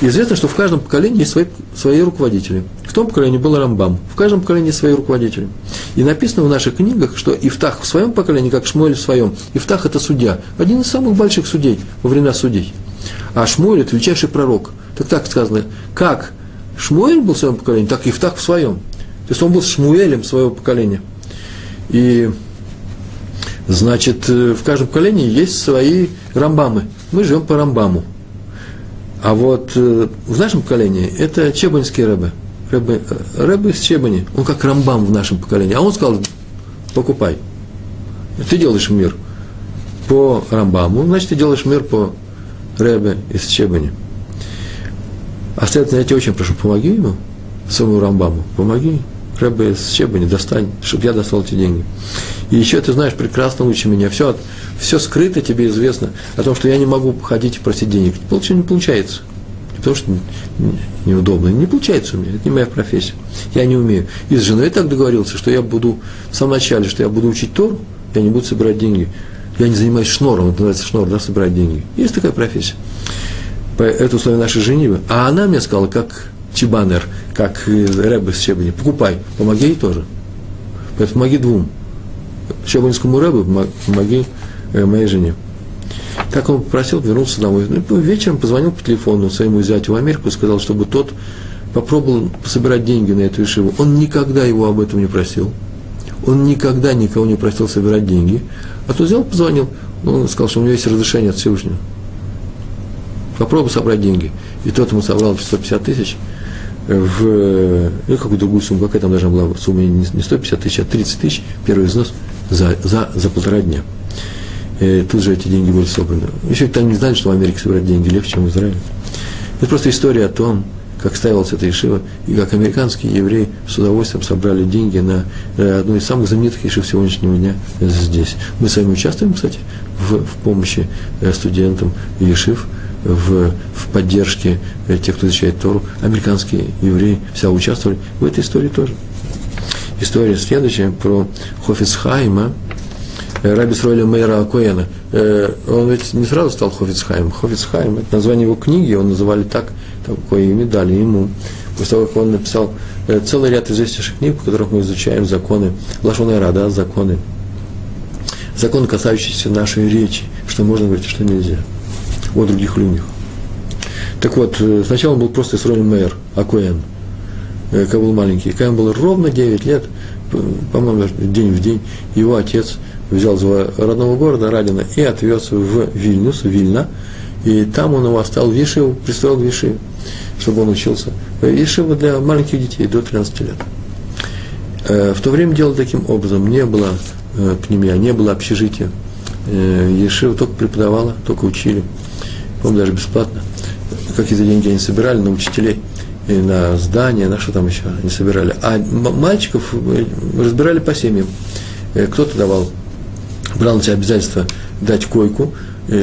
Speaker 1: Известно, что в каждом поколении есть свои, свои руководители. В том поколении был Рамбам, в каждом поколении свои руководители. И написано в наших книгах, что Ифтах в своем поколении, как Шмуэль в своем. Ифтах – это судья, один из самых больших судей во времена судей. А Шмуэль – это величайший пророк. Так так сказано, как Шмуэль был в своем поколении, так и Ифтах в своем. То есть он был Шмуэлем своего поколения. И, значит, э, в каждом поколении есть свои рамбамы. Мы живем по рамбаму. А вот э, в нашем поколении это чебаньский рэбе. Рэбе, э, рэбе из Чебани. Он как рамбам в нашем поколении. А он сказал, покупай. Ты делаешь мир по рамбаму, значит, ты делаешь мир по Рэбе из Чебани. А следовательно, я тебя очень прошу, помоги ему, своему Рамбаму, помоги. Рэбе из Чебани, достань, чтобы я достал эти деньги. И еще ты знаешь прекрасно лучше меня, все, все скрыто тебе известно о том, что я не могу ходить и просить денег. Получается, не получается. Не потому что неудобно. Не получается у меня, это не моя профессия. Я не умею. И с женой так договорился, что я буду в самом начале, что я буду учить Тору, я не буду собирать деньги. Я не занимаюсь шнором, это называется шнор, да, собирать деньги. Есть такая профессия. Это условие нашей женитьбы. А она мне сказала, как Чебанер, как Рэбе с Чебани, покупай, помоги ей тоже. Поэтому помоги двум. Чебанинскому Рэбе помоги э, моей жене. Так он попросил, вернулся домой. Ну, вечером позвонил по телефону своему зятю в Америку и сказал, чтобы тот попробовал собирать деньги на эту ишиву. Он никогда его об этом не просил. Он никогда никого не просил собирать деньги. А то взял, позвонил. Он сказал, что у него есть разрешение от Всевышнего. Попробуй собрать деньги. И тот ему собрал 150 тысяч в ну, какую другую сумму, какая там должна была сумма, не 150 тысяч, а 30 тысяч, первый взнос за, за, за полтора дня. И тут же эти деньги были собраны. Еще там не знали, что в Америке собирать деньги легче, чем в Израиле. Это просто история о том, как ставилась эта Ишива, и как американские евреи с удовольствием собрали деньги на э, одну из самых знаменитых Ишив сегодняшнего дня здесь. Мы с вами участвуем, кстати, в, в помощи э, студентам Ешив, в, в поддержке э, тех, кто изучает Тору. Американские евреи вся участвовали в этой истории тоже. История следующая про Хофицхайма, Раби Сройля Мейра Акоена. Он ведь не сразу стал Хофицхайм. Хофицхайм – это название его книги, его называли так, такое имя дали ему. После того, как он написал э, целый ряд известнейших книг, в которых мы изучаем законы Лашона Рада, законы, законы, касающиеся нашей речи, что можно говорить, а что нельзя, о других людях. Так вот, э, сначала он был просто Исроэль Мэр, Акуэн, э, когда был маленький. Когда ему было ровно 9 лет, по-моему, день в день, его отец взял из родного города Радина и отвез в Вильнюс, Вильна, и там он его оставил в Ешиву, пристроил в Ешиву чтобы он учился. Ешива для маленьких детей до 13 лет. Э, в то время делали таким образом. Не было э, пнемия, не было общежития. Э, Ешива только преподавала, только учили. По-моему, даже бесплатно. Какие-то деньги они собирали на учителей, и на здания, на что там еще они собирали. А мальчиков разбирали по семьям. Кто-то давал, брал на себя обязательство дать койку,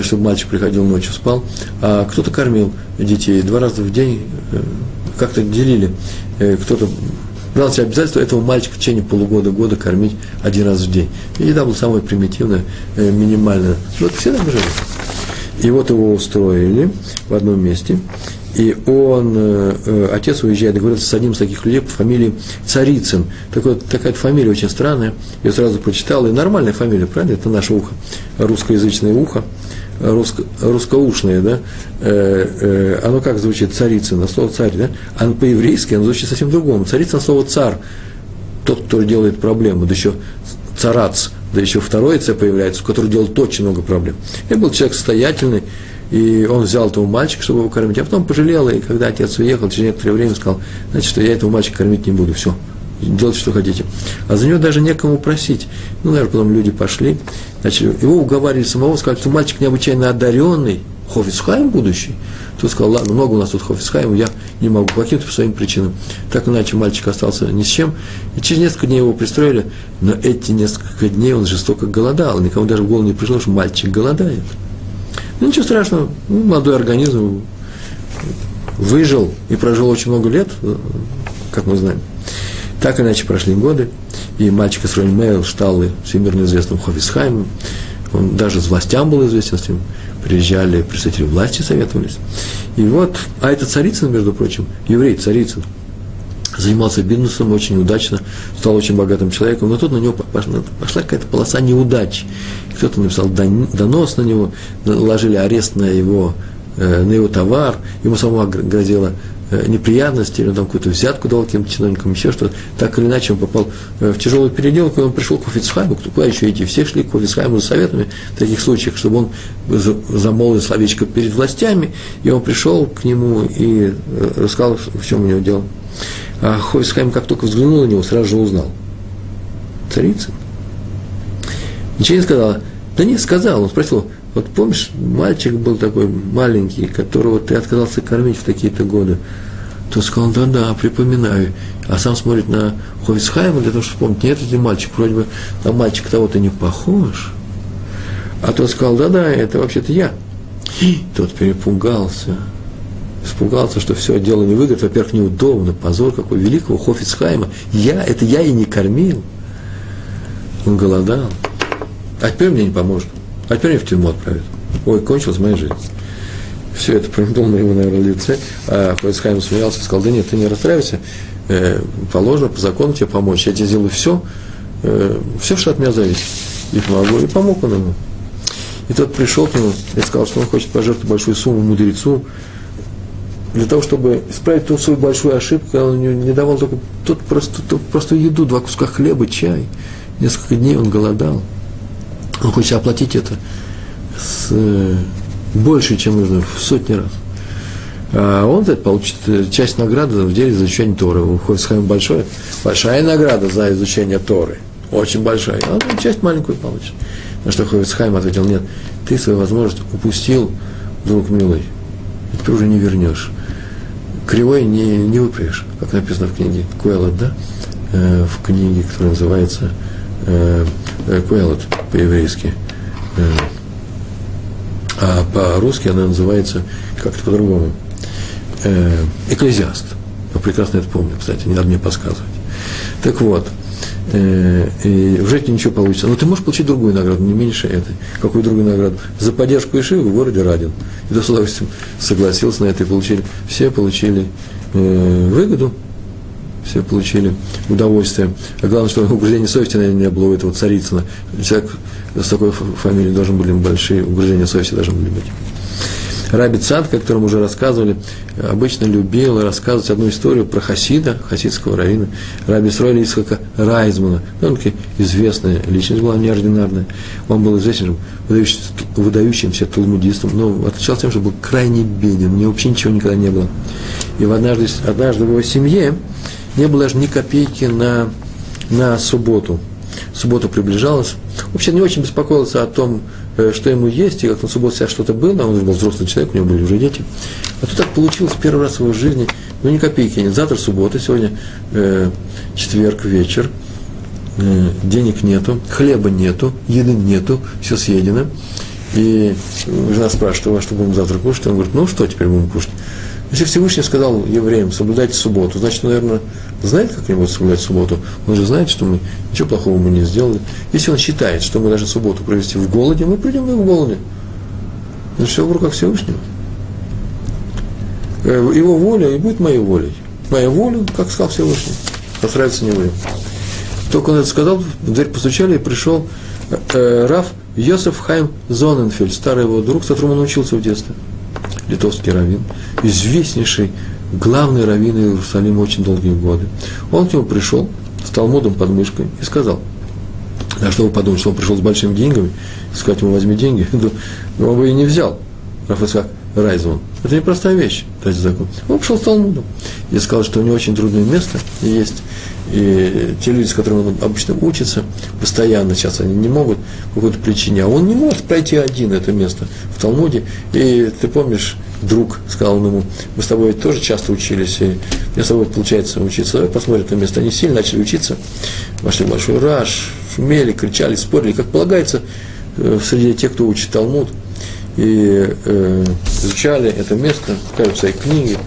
Speaker 1: чтобы мальчик приходил ночью, спал, а кто-то кормил детей два раза в день, э, как-то делили, э, кто-то брал себе обязательство этого мальчика в течение полугода, года кормить один раз в день. И еда была самая примитивная, минимальная. Вот все так жили. И вот его устроили в одном месте, и он, отец уезжает, договорился с одним из таких людей по фамилии Царицын. Так вот, такая фамилия очень странная, я сразу прочитал, и нормальная фамилия, правильно? Это наше ухо, русскоязычное ухо русско, русскоушное, да, э, э, оно как звучит? Царицына, слово царь, да, оно по-еврейски, оно звучит совсем другому. Царицын слово царь, тот, кто делает проблему, да еще царац, да еще второе «ц» появляется, который делает очень много проблем. Я был человек состоятельный, и он взял этого мальчика, чтобы его кормить, а потом пожалел, и когда отец уехал, через некоторое время сказал, значит, что я этого мальчика кормить не буду, все, делайте, что хотите. А за него даже некому просить. Ну, наверное, потом люди пошли, начали, его уговаривали самого, сказали, что мальчик необычайно одаренный, Хофисхайм будущий. Тот сказал, ладно, много у нас тут Хофисхайм, я не могу по каким-то своим причинам. Так иначе мальчик остался ни с чем. И через несколько дней его пристроили, но эти несколько дней он жестоко голодал. Никому даже в голову не пришло, что мальчик голодает. Ну, ничего страшного, ну, молодой организм выжил и прожил очень много лет, как мы знаем. Так иначе прошли годы, и мальчик из Мейл стал всемирно известным Хофисхаймом, он даже с властям был известен, с ним приезжали представители власти, советовались. И вот, а это Царицын, между прочим, еврей Царицын, занимался бизнесом очень удачно, стал очень богатым человеком, но тут на него пошла, пошла какая-то полоса неудач. Кто-то написал донос на него, наложили арест на его, э, на его товар, ему самому грозило неприятности, или он там какую-то взятку дал каким-то чиновникам, еще что-то. Так или иначе он попал э, в тяжелую переделку, и он пришел к Офицхайму, куда еще идти? Все шли к Офицхайму за советами в таких случаях, чтобы он замолвил словечко перед властями, и он пришел к нему и э, рассказал, в чем у него дело. А Хофицхайм, как только взглянул на него, сразу же узнал. Царица. Ничего не сказала. Да не сказал, он спросил, вот помнишь, мальчик был такой маленький, которого ты отказался кормить в такие-то годы. То сказал, да-да, припоминаю. А сам смотрит на Ховицхайма для того, чтобы вспомнить, нет, это мальчик, вроде бы на мальчик того-то не похож. А тот сказал, да-да, это вообще-то я. И тот перепугался. испугался, что все дело не выгодно. Во-первых, неудобно, позор какой великого Хофицхайма. Я, это я и не кормил. Он голодал. А теперь мне не поможет. А теперь меня в тюрьму отправят. Ой, кончилась моя жизнь. Все это промелькнуло на его, наверное, лице. А Хофицхайм смеялся сказал, да нет, ты не расстраивайся. Э, положено по закону тебе помочь. Я тебе сделаю все, э, все, что от меня зависит. И помогу. И помог он ему. И тот пришел к нему и сказал, что он хочет пожертвовать большую сумму мудрецу, для того, чтобы исправить ту свою большую ошибку, он не давал только тот просто, тот просто еду, два куска хлеба, чай. Несколько дней он голодал. Он хочет оплатить это с, э, больше, чем нужно, в сотни раз. А он это получит э, часть награды в деле за изучение Торы. У Хойсхайма большое, большая награда за изучение Торы. Очень большая. А он часть маленькую получит. На что Хойсхайм ответил, нет, ты свою возможность упустил, друг милый. И ты уже не вернешь кривой не, не выправишь, как написано в книге Куэлот, да? Э, в книге, которая называется э, э Куэлот по-еврейски. Э, а по-русски она называется как-то по-другому. Э, Экклезиаст. Я прекрасно это помню, кстати, не надо мне подсказывать. Так вот, э, и в жизни ничего получится. Но ты можешь получить другую награду, не меньше этой. Какую другую награду? За поддержку Ишивы в городе Радин. И с удовольствием согласился на это и получили. Все получили выгоду, все получили удовольствие. А главное, что угрызения совести, наверное, не было у этого Царицына. Человек с такой фамилией должен были большие угрызения совести должны были быть. Раби Цад, о котором уже рассказывали, обычно любил рассказывать одну историю про Хасида, хасидского равина, Раби Сройля Исхака Райзмана. Он известная личность была, неординарная. Он был известен выдающимся, выдающимся талмудистом, но отличался тем, что был крайне беден, у него вообще ничего никогда не было. И в однажды, однажды в его семье не было даже ни копейки на, на субботу. Суббота приближалась. Вообще не очень беспокоился о том, Э, что ему есть, и как на субботу себя что-то было, он был взрослый человек, у него были уже дети. А тут так получилось первый раз в его жизни, ну ни копейки нет. Завтра суббота, сегодня э, четверг вечер, э, денег нету, хлеба нету, еды нету, все съедено. И жена спрашивает, а что будем завтра кушать? Он говорит, ну что теперь будем кушать? Если Всевышний сказал евреям, соблюдайте субботу, значит, наверное, знает, как они будут соблюдать субботу. Он же знает, что мы ничего плохого мы не сделали. Если он считает, что мы должны субботу провести в голоде, мы придем и в голоде. Это все в руках Всевышнего. Э, его воля и будет моей волей. Моя воля, как сказал Всевышний, постарается не вы. Только он это сказал, в дверь постучали, и пришел э, э Раф Йосеф Хайм Зоненфельд, старый его друг, с которым он учился в детстве литовский раввин, известнейший главный раввин Иерусалима очень долгие годы. Он к нему пришел с Талмудом под мышкой и сказал, а что вы подумали, что он пришел с большими деньгами, сказать ему возьми деньги, ну, он бы и не взял. Рафаэль Райзман. Это непростая вещь, кстати, закон. Он пришел с Талмудом и сказал, что у него очень трудное место есть, и те люди, с которыми он обычно учится, постоянно сейчас они не могут по какой-то причине, а он не может пройти один это место в Талмуде. И ты помнишь, друг сказал ему, мы с тобой тоже часто учились, и мне с тобой получается учиться. Давай посмотрим это место. Они сильно начали учиться, вошли в большой раж, шумели, кричали, спорили, как полагается, э, среди тех, кто учит Талмуд. И э, изучали это место, читали свои книги,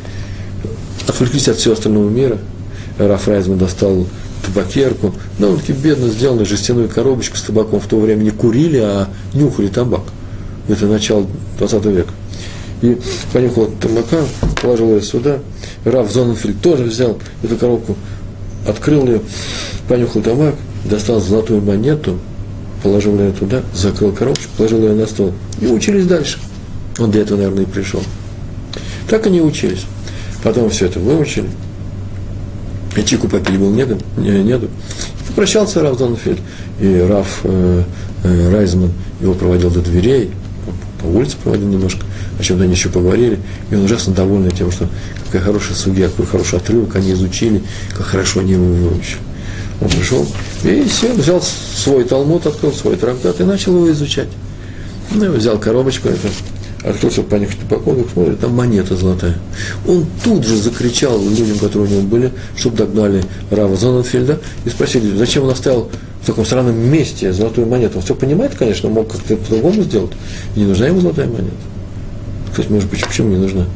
Speaker 1: отвлеклись от всего остального мира – Раф Райзман достал табакерку, довольно-таки бедно сделанную жестяную коробочку с табаком. В то время не курили, а нюхали табак. Это начало 20 века. И понюхал табака, положил ее сюда. Раф Зоненфельд тоже взял эту коробку, открыл ее, понюхал табак, достал золотую монету, положил ее туда, закрыл коробочку, положил ее на стол. И учились дальше. Он для этого, наверное, и пришел. Так они учились. Потом все это выучили – и чику попить было неду, неду. И попрощался Раф Зонфельд. И Раф э, э, Райзман его проводил до дверей, по, по улице проводил немножко, о чем-то они еще поговорили. И он ужасно довольный тем, что какая хорошая судья, какой хороший отрывок они изучили, как хорошо они его выучили. Он пришел и сел, взял свой талмуд, открыл свой трактат и начал его изучать. Ну, взял коробочку, это открыл, чтобы понюхать упаковку, смотрит, там монета золотая. Он тут же закричал людям, которые у него были, чтобы догнали Рава Зоненфельда и спросили, зачем он оставил в таком странном месте золотую монету. Он все понимает, конечно, мог как-то по-другому сделать. Не нужна ему золотая монета. Кстати, может быть, почему не нужна?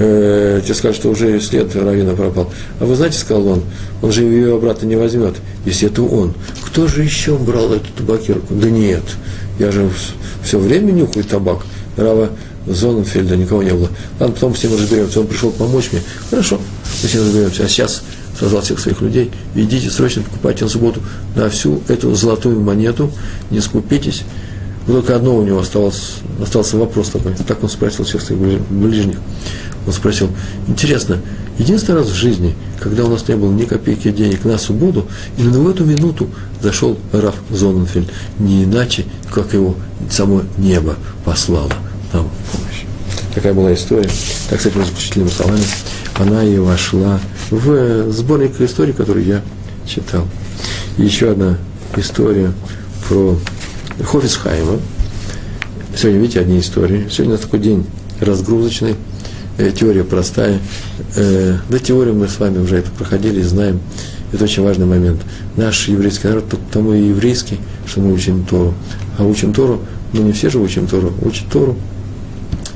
Speaker 1: Э, тебе скажут, что уже след Равина пропал. А вы знаете, сказал он, он же ее обратно не возьмет, если это он. Кто же еще брал эту табакерку? Да нет, я же все время нюхаю табак. Рава Зоненфельда никого не было. Ладно, потом ним разберемся. Он пришел помочь мне. Хорошо, мы ним разберемся. А сейчас созвал всех своих людей. Идите срочно покупайте на субботу на всю эту золотую монету. Не скупитесь. Но только одно у него осталось, остался вопрос такой. Так он спросил всех своих ближних. Он спросил, интересно, единственный раз в жизни, когда у нас не было ни копейки денег на субботу, именно в эту минуту зашел Раф Зоненфельд, не иначе, как его само небо послало нам помощь. Такая была история. Так, кстати, заключительными словами, она и вошла в сборник истории, который я читал. Еще одна история про Хофисхайма. Сегодня, видите, одни истории. Сегодня у нас такой день разгрузочный, э, теория простая. Э, да, теорию мы с вами уже это проходили, знаем. Это очень важный момент. Наш еврейский народ тому и еврейский, что мы учим Тору. А учим Тору, ну не все же учим Тору, учат Тору.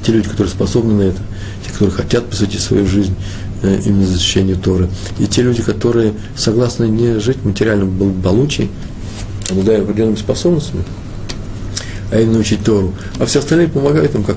Speaker 1: Те люди, которые способны на это, те, которые хотят посвятить свою жизнь э, именно защищению Торы. И те люди, которые согласны не жить в материальном благополучии, обладая определенными способностями, а именно учить Тору. А все остальные помогают им, как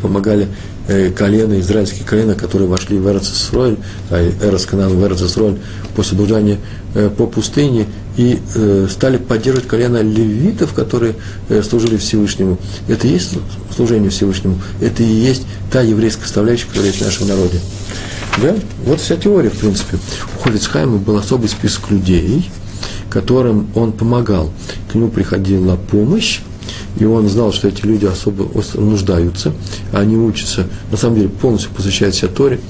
Speaker 1: помогали э, колено, израильские колена, которые вошли в Эрцесроль, а в Эрцесроль после блуждания э, по пустыне и э, стали поддерживать колено левитов, которые служили Всевышнему. Это и есть служение Всевышнему, это и есть та еврейская составляющая, которая есть в нашем народе. Да? Вот вся теория, в принципе. У Хофицхайма был особый список людей, которым он помогал. К нему приходила помощь, и он знал, что эти люди особо нуждаются, они учатся, на самом деле полностью посвящают себя Торе,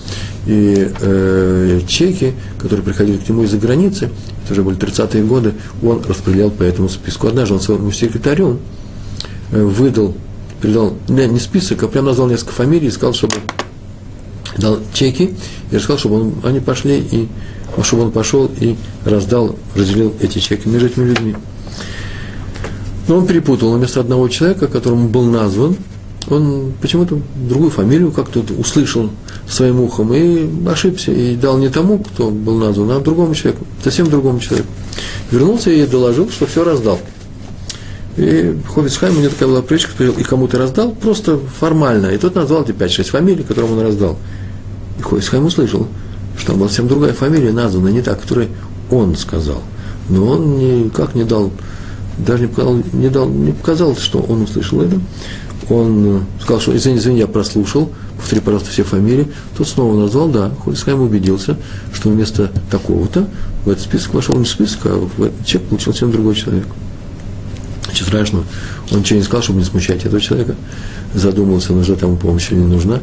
Speaker 1: и э, чеки, которые приходили к нему из-за границы, это уже были 30-е годы, он распределял по этому списку. Однажды он своему секретарю э, выдал, передал, не, не список, а прям назвал несколько фамилий и сказал, чтобы дал чеки, и рассказал, чтобы он, они пошли и чтобы он пошел и раздал, разделил эти чеки между этими людьми. Но он перепутал, вместо одного человека, которому был назван, он почему-то другую фамилию как-то услышал своим ухом и ошибся, и дал не тому, кто был назван, а другому человеку, совсем другому человеку. Вернулся и доложил, что все раздал. И Ховицхайм, у него такая была привычка, спросил, и кому ты раздал? Просто формально. И тот назвал эти 5-6 фамилий, которым он раздал. И Ховицхайм услышал, что там была совсем другая фамилия названа, не та, которую он сказал. Но он никак не дал даже не показал, не, дал, не показал, что он услышал это. Он э, сказал, что извини, извини, я прослушал, повтори, пожалуйста, все фамилии. Тот снова назвал, да, Хольцхайм убедился, что вместо такого-то в этот список вошел не список, а в этот чек получил совсем другой человек. Ничего страшного. Он ничего не сказал, чтобы не смущать этого человека. Задумался, нужна тому помощь или не нужна.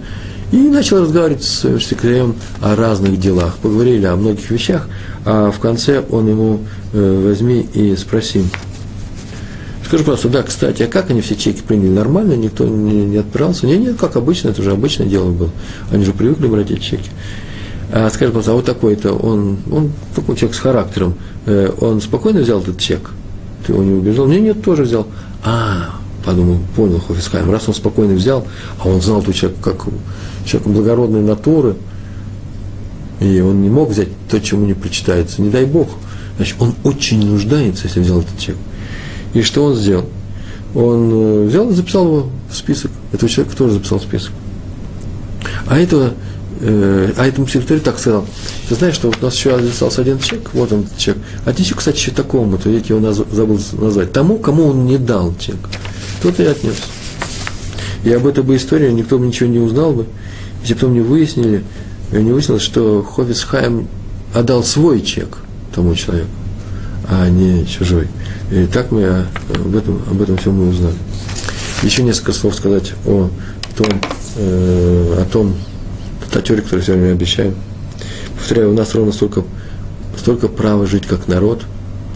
Speaker 1: И начал разговаривать с своим секретарем о разных делах. Поговорили о многих вещах, а в конце он ему э, возьми и спроси, Скажи просто, да, кстати, а как они все чеки приняли? Нормально, никто не, не отправился? Нет, нет, как обычно, это уже обычное дело было. Они же привыкли брать эти чеки. А скажи, просто, а вот такой-то, он, он такой человек с характером, э, он спокойно взял этот чек? Ты его не убежал? Нет, нет, тоже взял. А, подумал, понял Хофисхайм, раз он спокойно взял, а он знал, что человек, как человек благородной натуры, и он не мог взять то, чему не причитается, не дай Бог. Значит, он очень нуждается, если взял этот чек. И что он сделал? Он э, взял и записал его в список. Этого человека тоже записал в список. А этого, э, а этому секретарю так сказал, ты знаешь, что вот у нас еще остался один чек, вот он чек. А чек, кстати, еще такому-то, я его наз, забыл назвать, тому, кому он не дал чек. Тот и отнес. И об этой бы истории никто бы ничего не узнал бы, если потом не выяснили, не выяснилось, что Ховис Хайм отдал свой чек тому человеку, а не чужой. И так мы э, об этом, об этом всем мы узнали. Еще несколько слов сказать о том, э, о том, о теории, которую сегодня мы обещаем. Повторяю, у нас ровно столько, столько права жить как народ,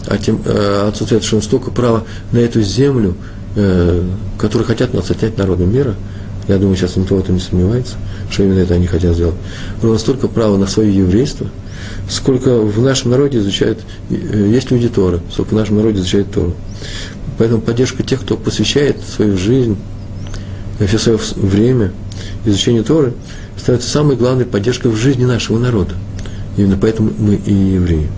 Speaker 1: а тем, э, отсутствие совершенно столько права на эту землю, э, которую хотят нас отнять народом мира. Я думаю, сейчас никто в этом не сомневается, что именно это они хотят сделать. Ровно столько права на свое еврейство – сколько в нашем народе изучают, э, есть люди Торы, сколько в нашем народе изучают Тору. Поэтому поддержка тех, кто посвящает свою жизнь все свое время изучение Торы становится самой главной поддержкой в жизни нашего народа. Именно поэтому мы и евреи.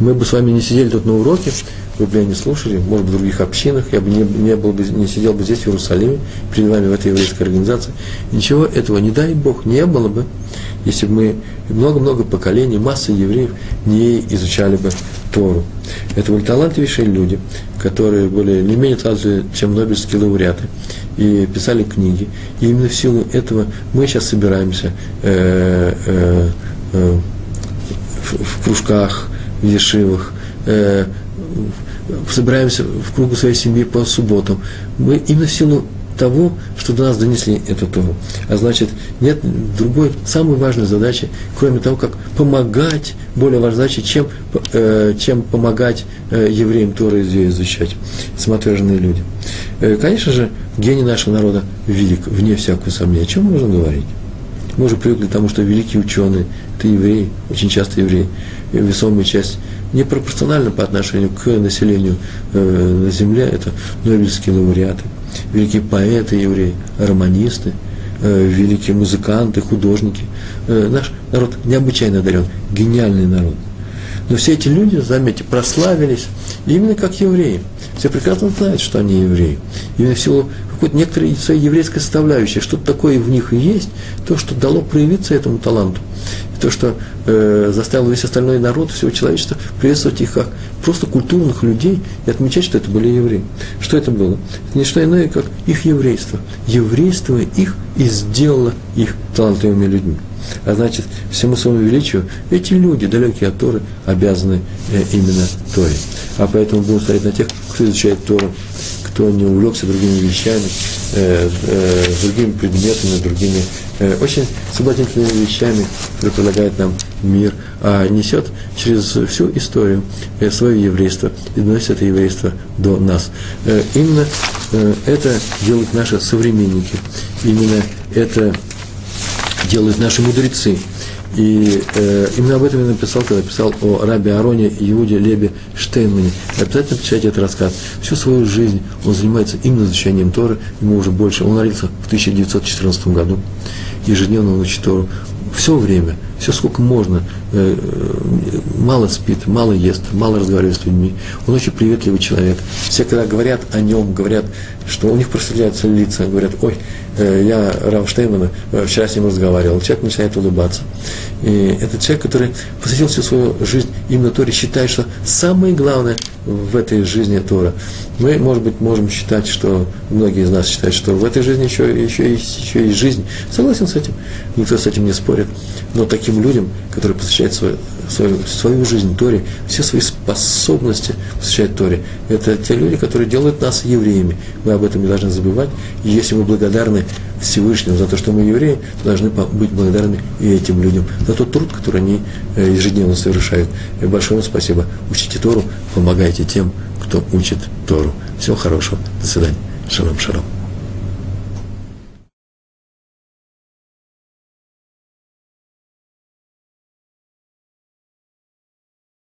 Speaker 1: Мы бы с вами не сидели тут на уроке, вы бы меня не слушали, может в других общинах, я бы не, не, был бы, не сидел бы здесь, в Иерусалиме, перед вами в этой еврейской организации. Ничего этого, не дай Бог, не было бы, если бы мы много-много поколений, масса евреев не изучали бы Тору. Это были талантливейшие люди, которые были не менее талантливые, чем нобелевские лауреаты, и писали книги. И именно в силу этого мы сейчас собираемся э, э, э, в, в кружках, ешивах, э, собираемся в кругу своей семьи по субботам. Мы именно в силу того, что до нас донесли эту Тору. А значит, нет другой, самой важной задачи, кроме того, как помогать, более важной задачи, чем, э, чем помогать э, евреям Тору изучать, самоотверженные люди. Э, конечно же, гений нашего народа велик, вне всякого сомнения. О чем можно говорить? Мы уже привыкли к тому, что великие ученые – это евреи, очень часто евреи, весомая часть непропорционально по отношению к населению э, на Земле, это Нобелевские лауреаты, великие поэты евреи, романисты, э, великие музыканты, художники. Э, наш народ необычайно одарен, гениальный народ. Но все эти люди, заметьте, прославились именно как евреи. Все прекрасно знают, что они евреи. Именно в силу какой-то некоторой своей еврейской составляющей, что-то такое в них и есть, то, что дало проявиться этому таланту то, что э, заставило весь остальной народ, всего человечества приветствовать их как просто культурных людей и отмечать, что это были евреи. Что это было? Это не что иное, как их еврейство. Еврейство их и сделало их талантливыми людьми. А значит, всему своему величию эти люди, далекие от Торы, обязаны э, именно Торе. А поэтому будем смотреть на тех, кто изучает Тору, кто не увлекся другими вещами, э, э, другими предметами, другими э, очень соблазнительными вещами, которые предлагает нам мир, а несет через всю историю э, свое еврейство и доносит это еврейство до нас. Э, именно э, это делают наши современники, именно это делают наши мудрецы – и э, именно об этом я написал, когда писал о рабе Ароне Иуде Лебе Штейнмане. Обязательно почитайте этот рассказ. Всю свою жизнь он занимается именно изучением Торы, ему уже больше. Он родился в 1914 году. Ежедневно он учит Тору. Все время, все сколько можно, э, мало спит, мало ест, мало разговаривает с людьми. Он очень приветливый человек. Все, когда говорят о нем, говорят, что у них просветляются лица, говорят, ой, Э, я Рав Штеймана э, вчера с ним разговаривал, человек начинает улыбаться. И это человек, который посвятил всю свою жизнь именно Торе, считает, что самое главное в этой жизни Тора. Мы, может быть, можем считать, что многие из нас считают, что в этой жизни еще, еще, есть, еще есть жизнь. Согласен с этим, никто с этим не спорит. Но таким людям, которые посвящают свою, свою, свою жизнь Торе, все свои способности посвящают Торе, это те люди, которые делают нас евреями. Мы об этом не должны забывать. И если мы благодарны Всевышнему за то, что мы евреи, то должны быть благодарны и этим людям за тот труд, который они э, ежедневно совершают. И большое вам спасибо. Учите Тору, помогайте тем, кто учит Тору. Всего хорошего. До свидания. Шалом, шалом.